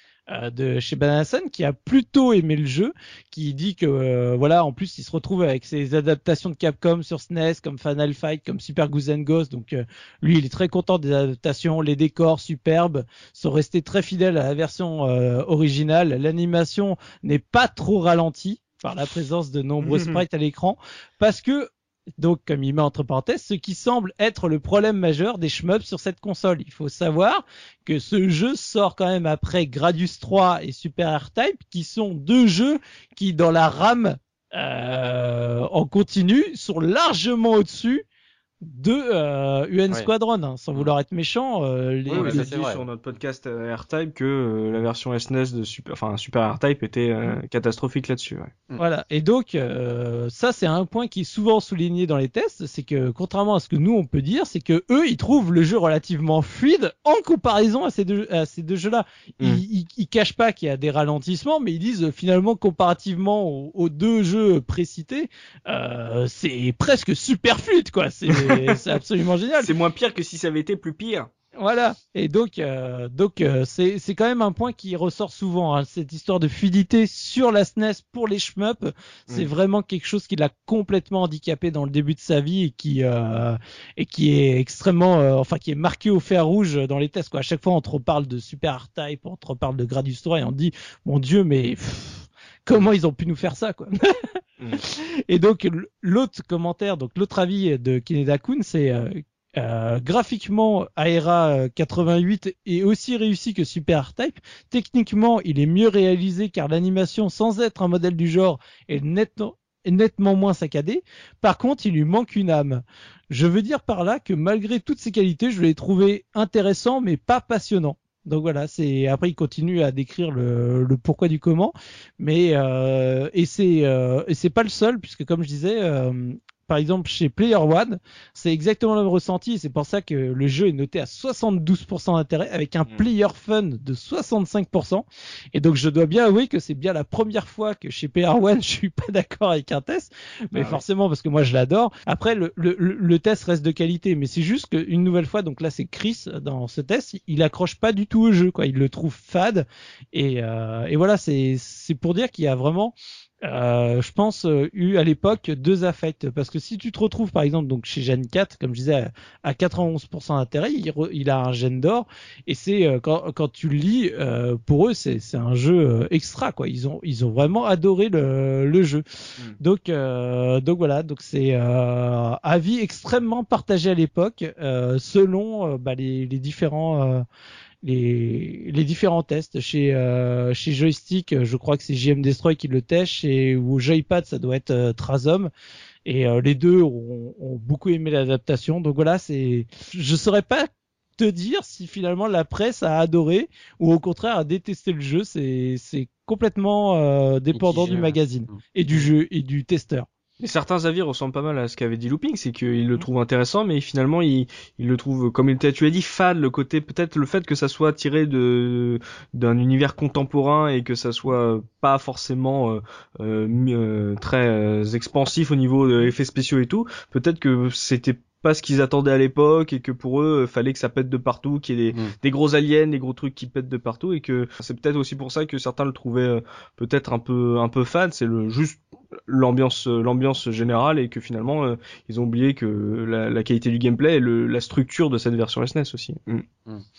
D: de chez Bananasan qui a plutôt aimé le jeu, qui dit que euh, voilà, en plus il se retrouve avec ses adaptations de Capcom sur SNES comme Final Fight, comme Super Goose and Ghost, donc euh, lui il est très content des adaptations, les décors superbes sont restés très fidèles à la version originale, l'animation n'est pas trop ralentie par la présence de nombreux sprites à l'écran parce que donc comme il met entre parenthèses, ce qui semble être le problème majeur des shmups sur cette console. Il faut savoir que ce jeu sort quand même après Gradius 3 et Super R-Type, qui sont deux jeux qui dans la RAM euh, en continu sont largement au-dessus de euh, UN Squadron, hein, sans vouloir être méchant. Euh,
A: les, oui, dit sur notre podcast euh, R-Type que euh, la version SNES e de Super, enfin Super R-Type était euh, mm. catastrophique là-dessus. Ouais.
D: Mm. Voilà. Et donc ça c'est un point qui est souvent souligné dans les tests, c'est que contrairement à ce que nous on peut dire, c'est que eux ils trouvent le jeu relativement fluide en comparaison à ces deux, à ces deux jeux-là. Mm. Ils, ils, cachent pas qu'il y a des ralentissements, mais ils disent finalement comparativement aux, aux deux jeux précités, c'est presque super fluide quoi. C'est c'est absolument génial.
A: C'est moins pire que si ça avait été plus pire.
D: Voilà. Et donc, euh, donc euh, c'est c'est quand même un point qui ressort souvent. Hein. Cette histoire de fluidité sur la SNES pour les shmups, c'est mm. vraiment quelque chose qui l'a complètement handicapé dans le début de sa vie et qui euh, et qui est extrêmement, enfin qui est marqué au fer rouge dans les tests. Quoi. À chaque fois, on te reparle de Super R-Type, on te reparle de Gradius 3 et on dit, mon Dieu, mais comment ils ont pu nous faire ça quoi. Mm. Et donc l'autre commentaire, donc l'autre avis de Kineda Kun, c'est euh, euh, graphiquement, Aera 88 est aussi réussi que Super R-Type. Techniquement, il est mieux réalisé car l'animation, sans être un modèle du genre, est nettement, nettement moins saccadée. Par contre, il lui manque une âme. Je veux dire par là que malgré toutes ses qualités, je l'ai trouvé intéressant mais pas passionnant. Donc voilà, c'est après il continue à décrire le, pourquoi du comment, mais euh, et c'est euh, et c'est pas le seul puisque comme je disais, euh, par exemple chez Player One, c'est exactement le même ressenti. C'est pour ça que le jeu est noté à 72% d'intérêt avec un mm. player fun de 65%. Et donc je dois bien avouer que c'est bien la première fois que chez Player One je suis pas d'accord avec un test, mais ah forcément parce que moi je l'adore. Après le, le, le, test reste de qualité, mais c'est juste qu'une nouvelle fois, donc là c'est Chris dans ce test, il accroche pas du tout au jeu, quoi. Il le trouve fade et, euh, et voilà, c'est c'est pour dire qu'il y a vraiment euh, je pense, euh, eu à l'époque deux affects. Parce que si tu te retrouves, par exemple, donc chez Gen 4, comme je disais, à 91% d'intérêt, il, il, a un Gen d'or. Et c'est euh, quand, quand, tu le lis, euh, pour eux, c'est un jeu extra, quoi. Ils ont, ils ont vraiment adoré le, le jeu. Hmm. Donc, donc voilà, donc c'est avis extrêmement partagé à l'époque, selon bah, les, les différents les, les différents tests. Chez, euh, chez Joystick, je crois que c'est JM Destroy qui le teste, et ou Joypad, ça doit être euh, Trazom. Et euh, les deux ont, ont beaucoup aimé l'adaptation. Donc voilà, c'est, je saurais pas te dire si finalement la presse a adoré ou au contraire a détesté le jeu. C'est, c'est complètement euh, dépendant du magazine mm. et du jeu et du testeur.
A: Mais certains avis ressemblent pas mal à ce qu'avait dit Looping, c'est qu'il le mm. trouve intéressant, mais finalement il, il le trouve, comme tu as dit, fade, le côté peut-être le fait que ça soit tiré de d'un univers contemporain et que ça soit pas forcément euh, euh, euh très euh, expansif au niveau des effets spéciaux et tout. Peut-être que c'était pas ce qu'ils attendaient à l'époque et que pour eux fallait que ça pète de partout, qu'il y ait des, mm. des, gros aliens, des gros trucs qui pètent de partout et que c'est peut-être aussi pour ça que certains le trouvaient peut-être un peu un peu fade. C'est le juste l'ambiance l'ambiance générale et que finalement euh, ils ont oublié que la, la, qualité du gameplay et le, la structure de cette version SNES e aussi. Mm.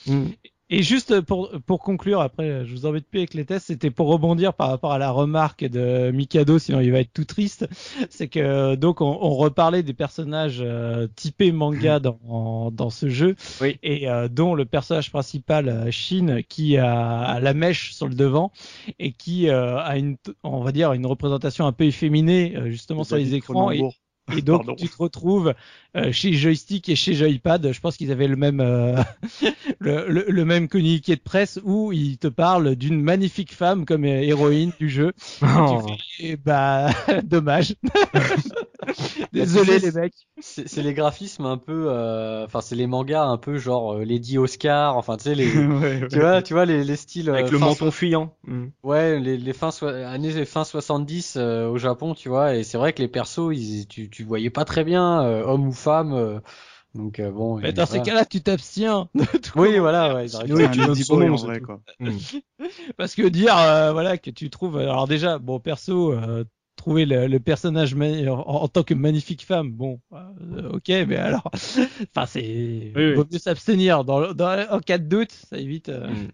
D: Mm. Et juste pour, pour conclure, après, je vous embête plus avec les tests, c'était pour rebondir par rapport à la remarque de Mikado, sinon il va être tout triste. C'est que donc on, on, reparlait des personnages euh, typés manga dans, dans ce jeu,
A: oui.
D: et euh, dont le personnage principal, euh, Shin, qui a, la mèche sur le devant et qui a une, on va dire, une représentation un peu efféminée justement sur les écrans. Et, et donc tu te retrouves euh, chez Joystick et chez Joypad, je pense qu'ils avaient le même euh, le, le, même communiqué de presse où ils te parlent d'une magnifique femme comme héroïne du jeu. Oh. bah dommage. Désolé les mecs.
C: C'est les graphismes un peu, euh, enfin c'est les mangas un peu genre Lady Oscar, enfin tu sais les, tu vois, tu vois les, les styles
A: avec le menton fuyant.
C: Mm. Ouais, les, les fins années fin 70 au Japon, tu vois, et c'est vrai que les persos, ils, tu, tu voyais pas très bien homme ou femme. Euh, donc euh, bon.
D: Mais dans ces cas-là, tu t'abstiens.
C: oui, voilà. Ouais,
B: oui, tu dis bon, en vrai, quoi.
D: Parce que dire, euh, voilà, que tu trouves. Alors déjà, bon, perso, trouver le, personnage en, tant que magnifique femme, bon, ok, mais alors, enfin, c'est, oui, vaut mieux s'abstenir. Dans, dans, en cas de doute, ça évite. Mm.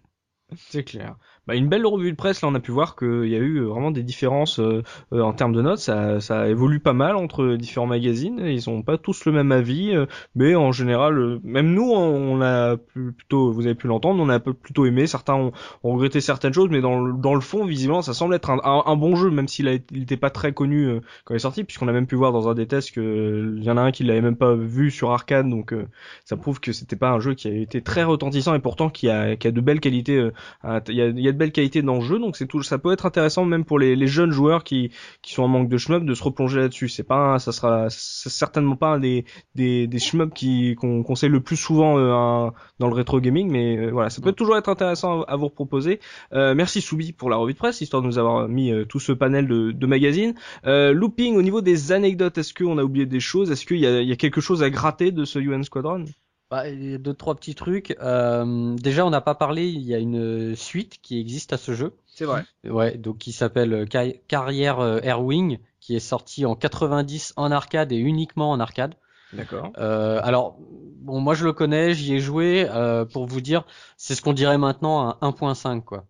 A: C'est clair bah, une belle revue de presse. Là, on a pu voir qu'il y a eu vraiment des différences euh, euh, en termes de notes. Ça, ça évolue pas mal entre différents magazines. Ils ont pas tous le même avis, euh, mais en général, même nous, on a plutôt, vous avez pu l'entendre, on a plutôt aimé. Certains ont, regretté certaines choses, mais dans le, dans le fond, visiblement, ça semble être un, un, bon jeu, même s'il n'était pas très connu quand il est sorti, puisqu'on a même pu voir dans un des tests que il y en a un qui l'avait même pas vu sur arcade, donc ça prouve que c'était pas un jeu qui a été très retentissant et pourtant qui a, qui a de belles qualités. Belle qualité dans le jeu, donc c'est tout, ça peut être intéressant même pour les, les jeunes joueurs qui, qui sont en manque de shmup de se replonger là-dessus. C'est pas, ça sera certainement pas un des des, des shmups qui qu'on conseille le plus souvent euh, dans le rétro gaming, mais euh, voilà, ça peut toujours être intéressant à, vous proposer. Euh, merci Soubi pour la revue de presse, histoire de nous avoir mis tout ce panel de, de magazines. looping au niveau des anecdotes, est-ce qu'on a oublié des choses? Est-ce qu'il y a, il y a quelque chose à gratter de ce UN Squadron?
C: Bah, il y a deux trois petits trucs. Euh, déjà, on n'a pas parlé. Il y a une suite qui existe à ce jeu.
A: C'est vrai.
C: Ouais, donc qui s'appelle euh, Carrière euh, Airwing, qui est sorti en 90 en arcade et uniquement en arcade.
A: D'accord.
C: Euh, alors, bon, moi je le connais, j'y ai joué. Euh, pour vous dire, c'est ce qu'on dirait maintenant un 1.5 quoi.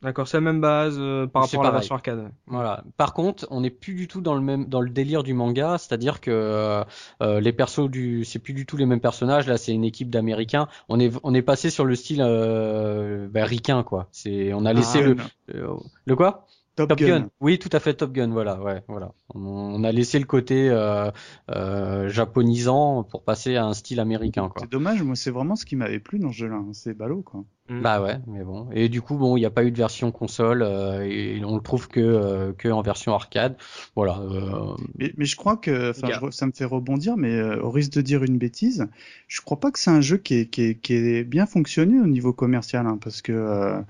A: D'accord, c'est la même base euh, par rapport à la version arcade.
C: Voilà. Par contre, on n'est plus du tout dans le même dans le délire du manga, c'est-à-dire que euh, euh les persos du c'est plus du tout les mêmes personnages. Là, c'est une équipe d'Américains. On est on est passé sur le style euh, bah, ricain quoi. C'est on a laissé ah, le le quoi?
B: Top, Gun.
C: Oui, tout à fait Top Gun. Voilà, ouais, voilà. On, a laissé le côté euh, euh, japonisant pour passer à un style américain.
B: C'est dommage. Moi, c'est vraiment ce qui m'avait plu dans ce jeu-là. Hein. C'est ballot, quoi.
C: Mm. Bah ouais, mais bon. Et du coup, bon, il n'y a pas eu de version console euh, et on le trouve que euh, que en version arcade. Voilà. Euh...
B: Mais, mais, je crois que, enfin, ça me fait rebondir, mais euh, au risque de dire une bêtise, je crois pas que c'est un jeu qui est, qui est, qui est bien fonctionné au niveau commercial, hein, parce que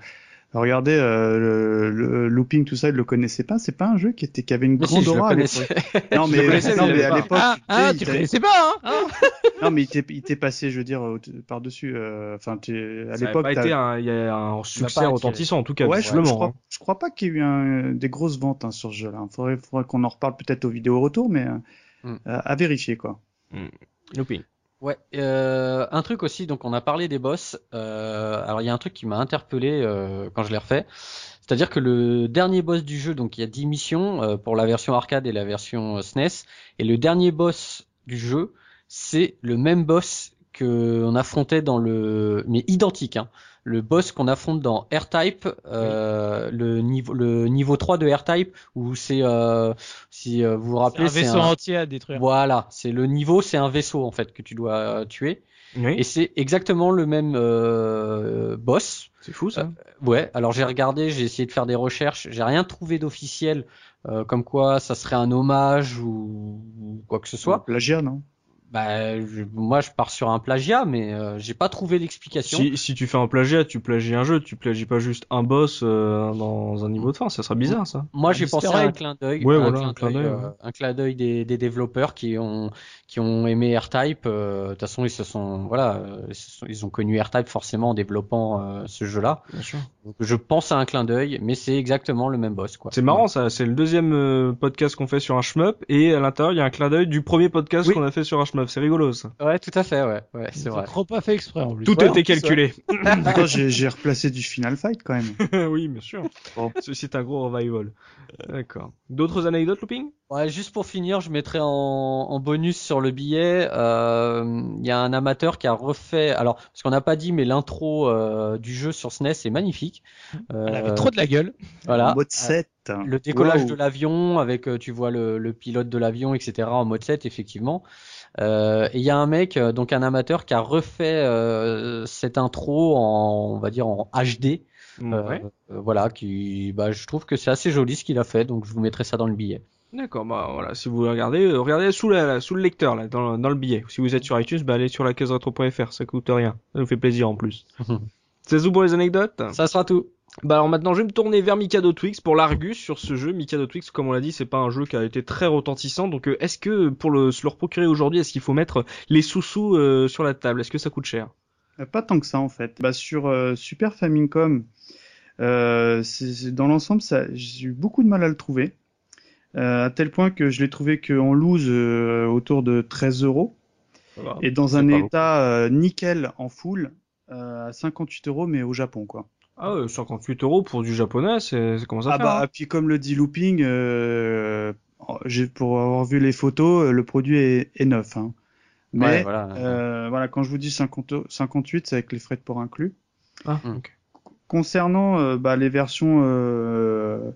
B: Regardez, euh, le, looping, tout ça, il le connaissait pas. C'est pas un jeu qui était, qui avait une grande aura à l'époque.
A: Non, mais, non, mais à l'époque.
D: Ah, ah tu connaissais pas, hein
B: Non, mais il t'est passé, je veux dire, par dessus. Euh, enfin, euh, à l'époque.
A: Ça a pas été un, il y a un succès retentissant en tout cas.
B: Ouais, je, crois, je crois pas qu'il y ait eu un, des grosses ventes hein, sur ce jeu-là. Il faudrait, faudrait qu'on en reparle peut-être aux vidéos retour, mais mm. à vérifier quoi.
A: Mm. Looping.
C: Ouais, euh, un truc aussi, donc on a parlé des boss. Euh, alors il y a un truc qui m'a interpellé euh, quand je l'ai refait. C'est-à-dire que le dernier boss du jeu, donc il y a 10 missions euh, pour la version arcade et la version SNES, e et le dernier boss du jeu, c'est le même boss que on affrontait dans le, mais identique. Hein le boss qu'on affronte dans R-Type, euh, le niveau le niveau 3 de R-Type où c'est euh, si euh, vous vous rappelez
D: c'est un vaisseau entier à détruire.
C: Voilà, c'est le niveau, c'est un vaisseau en fait que tu dois euh, tuer. Et c'est exactement le même euh, boss.
A: C'est fou ça.
C: ouais. Alors j'ai regardé, j'ai essayé de faire des recherches, j'ai rien trouvé d'officiel comme quoi ça serait un hommage ou, ou quoi que ce soit.
B: Plagiat non?
C: Bah, moi je pars sur un plagiat, mais euh, j'ai pas trouvé l'explication.
A: Si, si, tu fais un plagiat, tu plagies un jeu, tu plagies pas juste un boss euh, dans un niveau de fin, ça serait bizarre ça.
C: Moi j'ai pensé à un clin d'œil,
A: ouais, un, clin d'œil,
C: euh, un clin d'œil des, des, développeurs qui ont qui ont aimé R-Type. De toute façon ils se sont voilà, ils, ont connu R-Type forcément en développant ce jeu-là. Donc je pense à un clin d'œil, mais c'est exactement le même boss quoi.
A: C'est marrant ça, c'est le deuxième podcast qu'on fait sur un shmup et à l'intérieur il y a un clin d'œil du premier podcast qu'on a fait sur un shmup c'est rigolo ça.
C: Ouais, tout à fait, ouais, ouais c'est vrai.
D: trop pas fait exprès en plus.
A: Tout a été calculé.
B: j'ai replacé du Final Fight quand même.
A: oui, bien sûr. Bon, ceci est un gros revival. D'accord. D'autres anecdotes, Looping?
C: Ouais, juste pour finir, je mettrai en, en bonus sur le billet. Euh, il y a un amateur qui a refait. Alors, parce qu'on n'a pas dit, mais l'intro euh, du jeu sur SNES est magnifique.
D: Euh, Elle avait trop de la gueule.
C: Voilà.
B: mode 7.
C: Le décollage de l'avion avec, tu vois le, le pilote de l'avion, etc. En mode 7, effectivement. Euh, et il y a un mec, euh, donc un amateur, qui a refait euh, cette intro en, on va dire en HD. voilà, qui, bah, je trouve que c'est assez joli ce qu'il a fait, donc je vous mettrai ça dans le billet.
A: D'accord, bah voilà, si vous regardez, regardez sous, la, sous le lecteur là, dans, dans le billet. Si vous êtes sur iTunes, bah allez sur la case retro.fr, ça coûte rien, ça nous fait plaisir en plus. c'est tout pour les anecdotes?
C: Ça sera tout.
A: Bah alors maintenant je vais me tourner vers Mikado Twix pour l'Argus sur ce jeu. Mikado Twix, comme on l'a dit, c'est pas un jeu qui a été très retentissant. Donc euh, est-ce que pour le, se le procurer aujourd'hui, est-ce qu'il faut mettre les sous-sous euh, sur la table? Est-ce que ça coûte cher?
B: Euh, Pas tant que ça en fait. Bah sur Super Famicom, euh, dans l'ensemble, j'ai eu beaucoup de mal à le trouver. à tel point que je l'ai trouvé qu'en loose autour de 13 euros. Et dans un état nickel en full à 58 euros mais au Japon quoi.
A: Ah ouais, 58 euros pour du japonais, c'est comment ça
B: Ah bah,
A: hein
B: puis comme le dit Looping, euh, pour avoir vu les photos, le produit est, est neuf. Hein. Mais voilà. Euh, voilà. quand je vous dis 50, 58, c'est avec les frais de port inclus.
A: Ah, hmm.
B: Concernant euh, bah, les versions euh,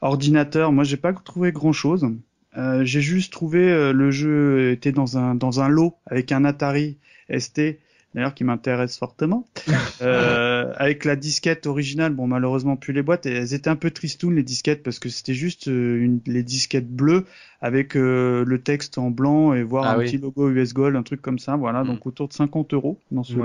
B: ordinateur, moi j'ai pas trouvé grand chose. Euh, j'ai juste trouvé euh, le jeu était dans un dans un lot avec un Atari ST d'ailleurs qui m'intéresse fortement. euh, avec la disquette originale, bon malheureusement plus les boîtes, elles étaient un peu tristounes les disquettes parce que c'était juste euh, une, les disquettes bleues avec euh, le texte en blanc et voir ah un petit logo US Gold, un truc comme ça, voilà, hmm. donc autour de 50 euros dans ce lot.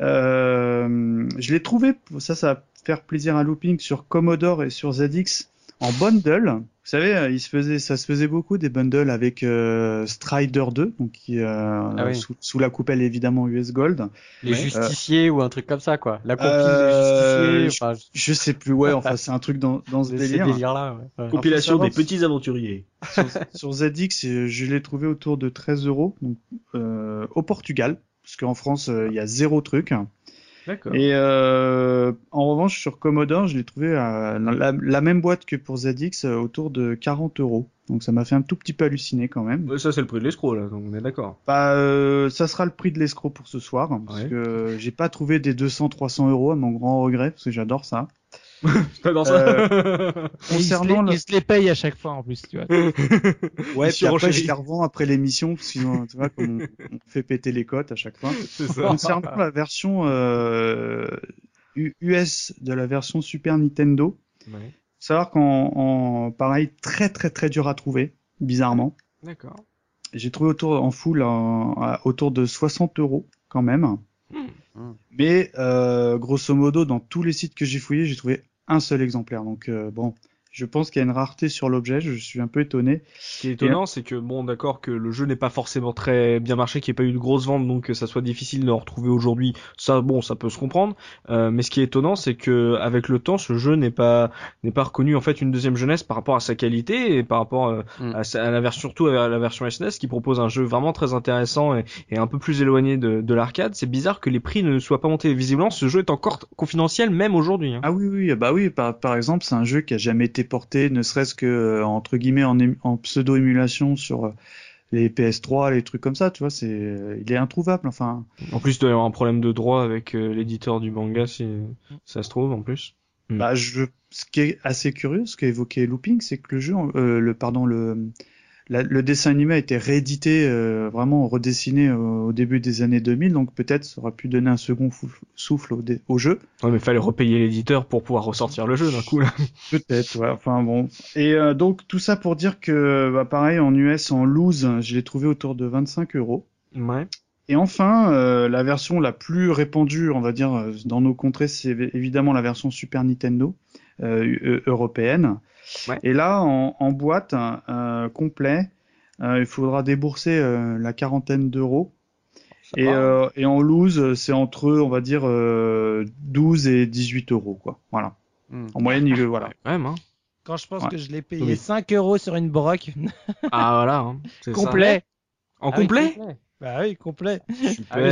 B: Euh, je l'ai trouvé, ça, ça va faire plaisir à Looping sur Commodore et sur ZX en bundle. Vous savez, euh, il se faisait, ça se faisait beaucoup des bundles avec euh, Strider 2, donc qui, euh, ah sous, la coupelle évidemment US Gold.
C: Les justiciers ou un truc comme ça, quoi. La compilation des
B: justiciers. je... sais plus, ouais. enfin, c'est un truc dans, dans ce délire.
C: délire là.
A: Ouais. Compilation des petits aventuriers.
B: Sur, ZX, je l'ai trouvé autour de 13 euros, donc au Portugal, parce qu'en France, il y a zéro truc. Et euh, en revanche, sur Commodore, je l'ai trouvé à la, la, même boîte que pour ZX, autour de 40 euros. Donc ça m'a fait un tout petit peu halluciner quand même.
A: ça c'est le prix de l'escroc là, donc on est d'accord.
B: Bah euh, ça sera le prix de l'escroc pour ce soir, parce que j'ai pas trouvé des 200-300 euros à mon grand regret, parce que j'adore ça.
A: J'adore ça. Euh,
D: concernant il, se les, paye à chaque fois en plus, tu vois.
B: ouais, puis après je les revends après l'émission, sinon tu vois comme on, fait péter les cotes à chaque fois. Ça. Concernant la version euh, US de la version Super Nintendo, ouais savoir qu'en pareil très très très dur à trouver, bizarrement.
A: D'accord.
B: J'ai trouvé autour en full autour de 60 euros quand même. Hmm. Mais euh, grosso modo, dans tous les sites que j'ai fouillés, j'ai trouvé un seul exemplaire. Donc euh, bon, je pense qu'il y a une rareté sur l'objet, je suis un peu étonné.
A: Ce qui est étonnant, c'est que bon, d'accord, que le jeu n'est pas forcément très bien marché, qu'il n'y ait pas eu de grosses ventes, donc que ça soit difficile de le retrouver aujourd'hui. Ça, bon, ça peut se comprendre. Euh, mais ce qui est étonnant, c'est que avec le temps, ce jeu n'est pas n'est pas reconnu en fait une deuxième jeunesse par rapport à sa qualité et par rapport euh, mm. à, la version surtout à la version SNES e qui propose un jeu vraiment très intéressant et, et un peu plus éloigné de, de l'arcade. C'est bizarre que les prix ne soient pas montés. Visiblement, ce jeu est encore confidentiel même aujourd'hui. Hein.
B: Ah oui, oui, bah oui. Par, par exemple, c'est un jeu qui a jamais été porté, ne serait-ce que euh, entre guillemets en, en pseudo-émulation sur euh, les PS3, les trucs comme ça, tu vois, c'est, euh, il est introuvable, enfin.
A: En plus, il doit y avoir un problème de droit avec l'éditeur du manga, si ça se trouve, en plus.
B: Bah, je, ce qui est assez curieux, ce qu'a évoqué Looping, c'est que le jeu, le, pardon, le, le dessin animé a été réédité, euh, vraiment redessiné au, début des années 2000, donc peut-être ça aurait pu donner un second souffle au, au jeu.
A: Ouais, mais fallait repayer l'éditeur pour pouvoir ressortir le jeu d'un coup là.
B: peut-être, ouais. Enfin bon. Et euh, donc tout ça pour dire que, bah, pareil, en US, en loose, je l'ai trouvé autour de 25 euros.
A: Ouais.
B: Et enfin, euh, la version la plus répandue, on va dire, dans nos contrées, c'est évidemment la version Super Nintendo européenne. Et là, en, boîte euh, complet, euh, il faudra débourser euh, la quarantaine d'euros. Et, et, en loose, c'est entre, on va dire, 12 et 18 euros, quoi. Voilà. Hmm. En moyenne, il voilà.
A: Même, hein.
D: Quand je pense que je l'ai payé 5 euros sur une broc.
A: ah voilà. Hein.
D: complet.
A: En ah complet
D: bah oui, complet.
B: Super. Ah,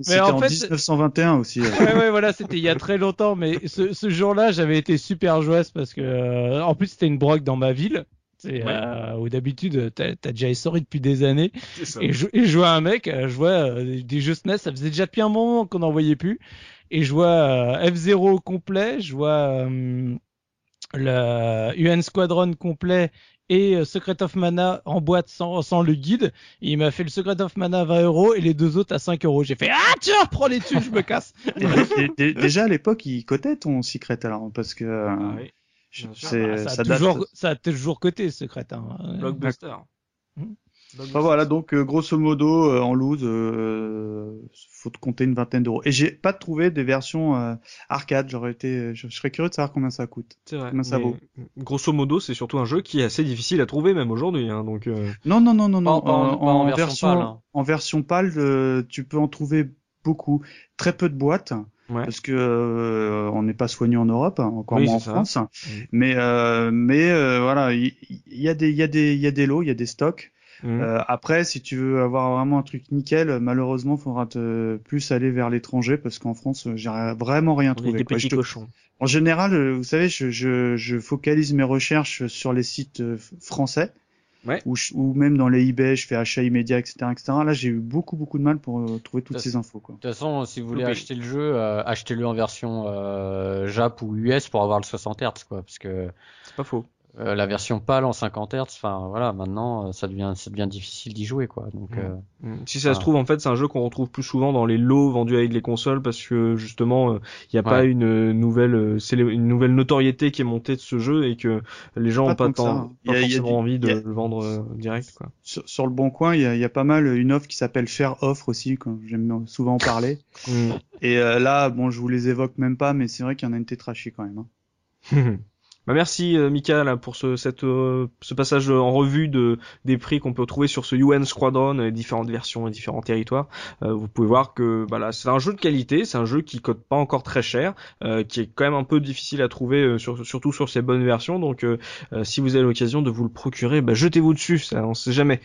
B: c'était en, fait, 1921 aussi.
D: ouais, ouais, voilà, c'était il y a très longtemps, mais ce, ce jour-là, j'avais été super joyeuse parce que, euh, en plus, c'était une brogue dans ma ville. C'est euh, où d'habitude, t'as as déjà essoré depuis des années. Et je, et je vois un mec, euh, je vois euh, des jeux SNES, ça faisait déjà depuis un moment qu'on n'en voyait plus. Et je vois F0 complet, je vois le UN Squadron complet et euh, Secret of Mana en boîte sans, sans le guide. il m'a fait le Secret of Mana à 20 euros et les deux autres à 5 euros. J'ai fait Ah tiens, prends les thunes, je me casse.
B: déjà à l'époque, il cotait ton Secret alors parce que. Euh, ah oui.
D: Ah, ça, a toujours, ça a toujours coté Secret. Hein.
A: Blockbuster.
B: Hmm. voilà, donc euh, grosso modo, euh, en loose, euh, faut te compter une vingtaine d'euros. Et j'ai pas trouvé des versions euh, arcade. J'aurais été, je, serais curieux de savoir combien ça coûte.
A: C'est vrai. Combien ça vaut. Grosso modo, c'est surtout un jeu qui est assez difficile à trouver même aujourd'hui. Hein, donc.
B: Non, non, non, non, non. En, version, pâle, hein. en version pâle, tu peux en trouver beaucoup. Très peu de boîtes. Parce que on n'est pas soigné en Europe, hein, encore moins en France. Mais mais voilà, il y, y, a des il y a des il y a des lots, il y a des stocks. Mmh. Euh, après, si tu veux avoir vraiment un truc nickel, malheureusement, faudra te plus aller vers l'étranger parce qu'en France, j'ai vraiment rien trouvé.
A: Des petits cochons.
B: En général, euh, vous savez, je, je, je, focalise mes recherches sur les sites euh, français. Ouais. Ou, ou, même dans les eBay, je fais achat immédiat, etc., etc. Là, j'ai eu beaucoup, beaucoup de mal pour trouver toutes ces infos.
C: De toute façon, si vous voulez acheter le jeu, achetez-le en version euh, Jap ou US pour avoir le 60 Hz, quoi, parce que
A: c'est pas faux.
C: Euh, la version pâle en 50 Hz, enfin voilà, maintenant euh, ça devient ça devient difficile d'y jouer quoi. Donc
A: mm. Euh, mm. si ça se trouve en fait c'est un jeu qu'on retrouve plus souvent dans les lots vendus avec les consoles parce que justement il n'y a pas une nouvelle c'est une nouvelle notoriété qui est montée de ce jeu et que les gens n'ont pas, tant, pas forcément envie de le vendre direct quoi.
B: Sur, le bon coin il y a, y a, pas mal une offre qui s'appelle Faire offre aussi quand j'aime souvent en parler. Mm. Et là bon je vous les évoque même pas mais c'est vrai qu'il y en a une tétrachée quand même. Hein.
A: Bah merci euh, Mika pour ce, cette, euh, ce passage en revue de, des prix qu'on peut trouver sur ce UN Squadron, les différentes versions et différents territoires. Euh, vous pouvez voir que bah c'est un jeu de qualité, c'est un jeu qui coûte pas encore très cher, qui est quand même un peu difficile à trouver, sur, surtout sur ces bonnes versions. Donc si vous avez l'occasion de vous le procurer, bah, jetez-vous dessus, ça, on sait jamais.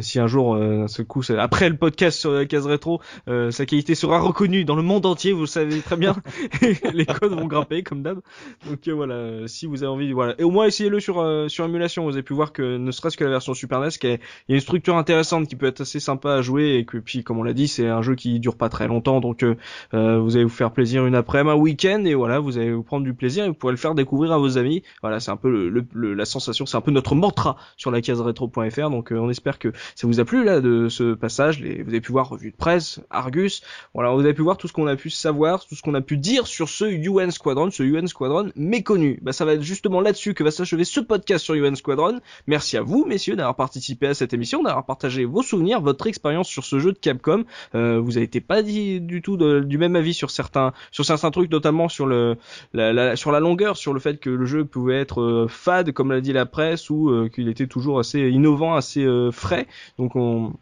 A: si un jour, ce coup, après le podcast sur la case rétro, sa qualité sera reconnue dans le monde entier, vous le savez très bien, les codes vont grimper comme d'hab. Donc voilà si vous avez envie, voilà. Et au moins essayez-le sur euh, sur émulation. Vous avez pu voir que ne serait-ce que la version Super NES, il y a une structure intéressante qui peut être assez sympa à jouer et que puis comme on l'a dit, c'est un jeu qui dure pas très longtemps, donc euh, euh, vous allez vous faire plaisir une après-midi, un week-end et voilà, vous allez vous prendre du plaisir et vous pourrez le faire découvrir à vos amis. Voilà, c'est un peu le, la sensation, c'est un peu notre mantra sur la case rétro.fr. Donc on espère que ça vous a plu là de ce passage. Vous avez pu voir revue de presse, Argus. Voilà, vous avez pu voir tout ce qu'on a pu savoir, tout ce qu'on a pu dire sur ce UN Squadron, ce UN Squadron méconnu. Bah ça va être justement là-dessus que va s'achever ce podcast sur UN Squadron. Merci à vous, messieurs, d'avoir participé à cette émission, d'avoir partagé vos souvenirs, votre expérience sur ce jeu de Capcom. Euh, vous avez été pas dit du tout du même avis sur certains, sur certains trucs, notamment sur le, la, sur la longueur, sur le fait que le jeu pouvait être euh, fade, comme l'a dit la presse, ou euh, qu'il était toujours assez innovant, assez frais. Donc on,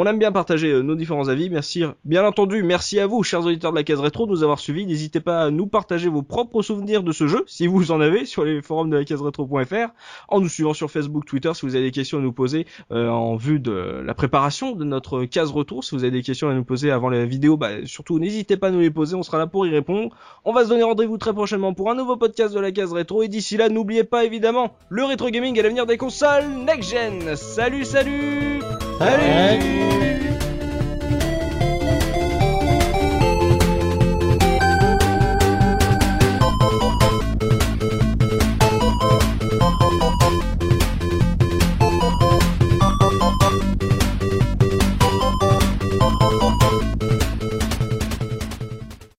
A: on aime bien partager euh, nos différents avis. Merci, bien entendu, merci à vous, chers auditeurs de la case rétro, de nous avoir suivis. N'hésitez pas à nous partager vos propres souvenirs de ce jeu, si vous en avez, sur les forums de la case rétro.fr, en nous suivant sur Facebook, Twitter, si vous avez des questions à nous poser euh, en vue de la préparation de notre case retour. Si vous avez des questions à nous poser avant la vidéo, bah, surtout n'hésitez pas à nous les poser, on sera là pour y répondre. On va se donner rendez-vous très prochainement pour un nouveau podcast de la case rétro. Et d'ici là, n'oubliez pas évidemment le rétro gaming à l'avenir des consoles next gen. Salut, salut.
C: Salut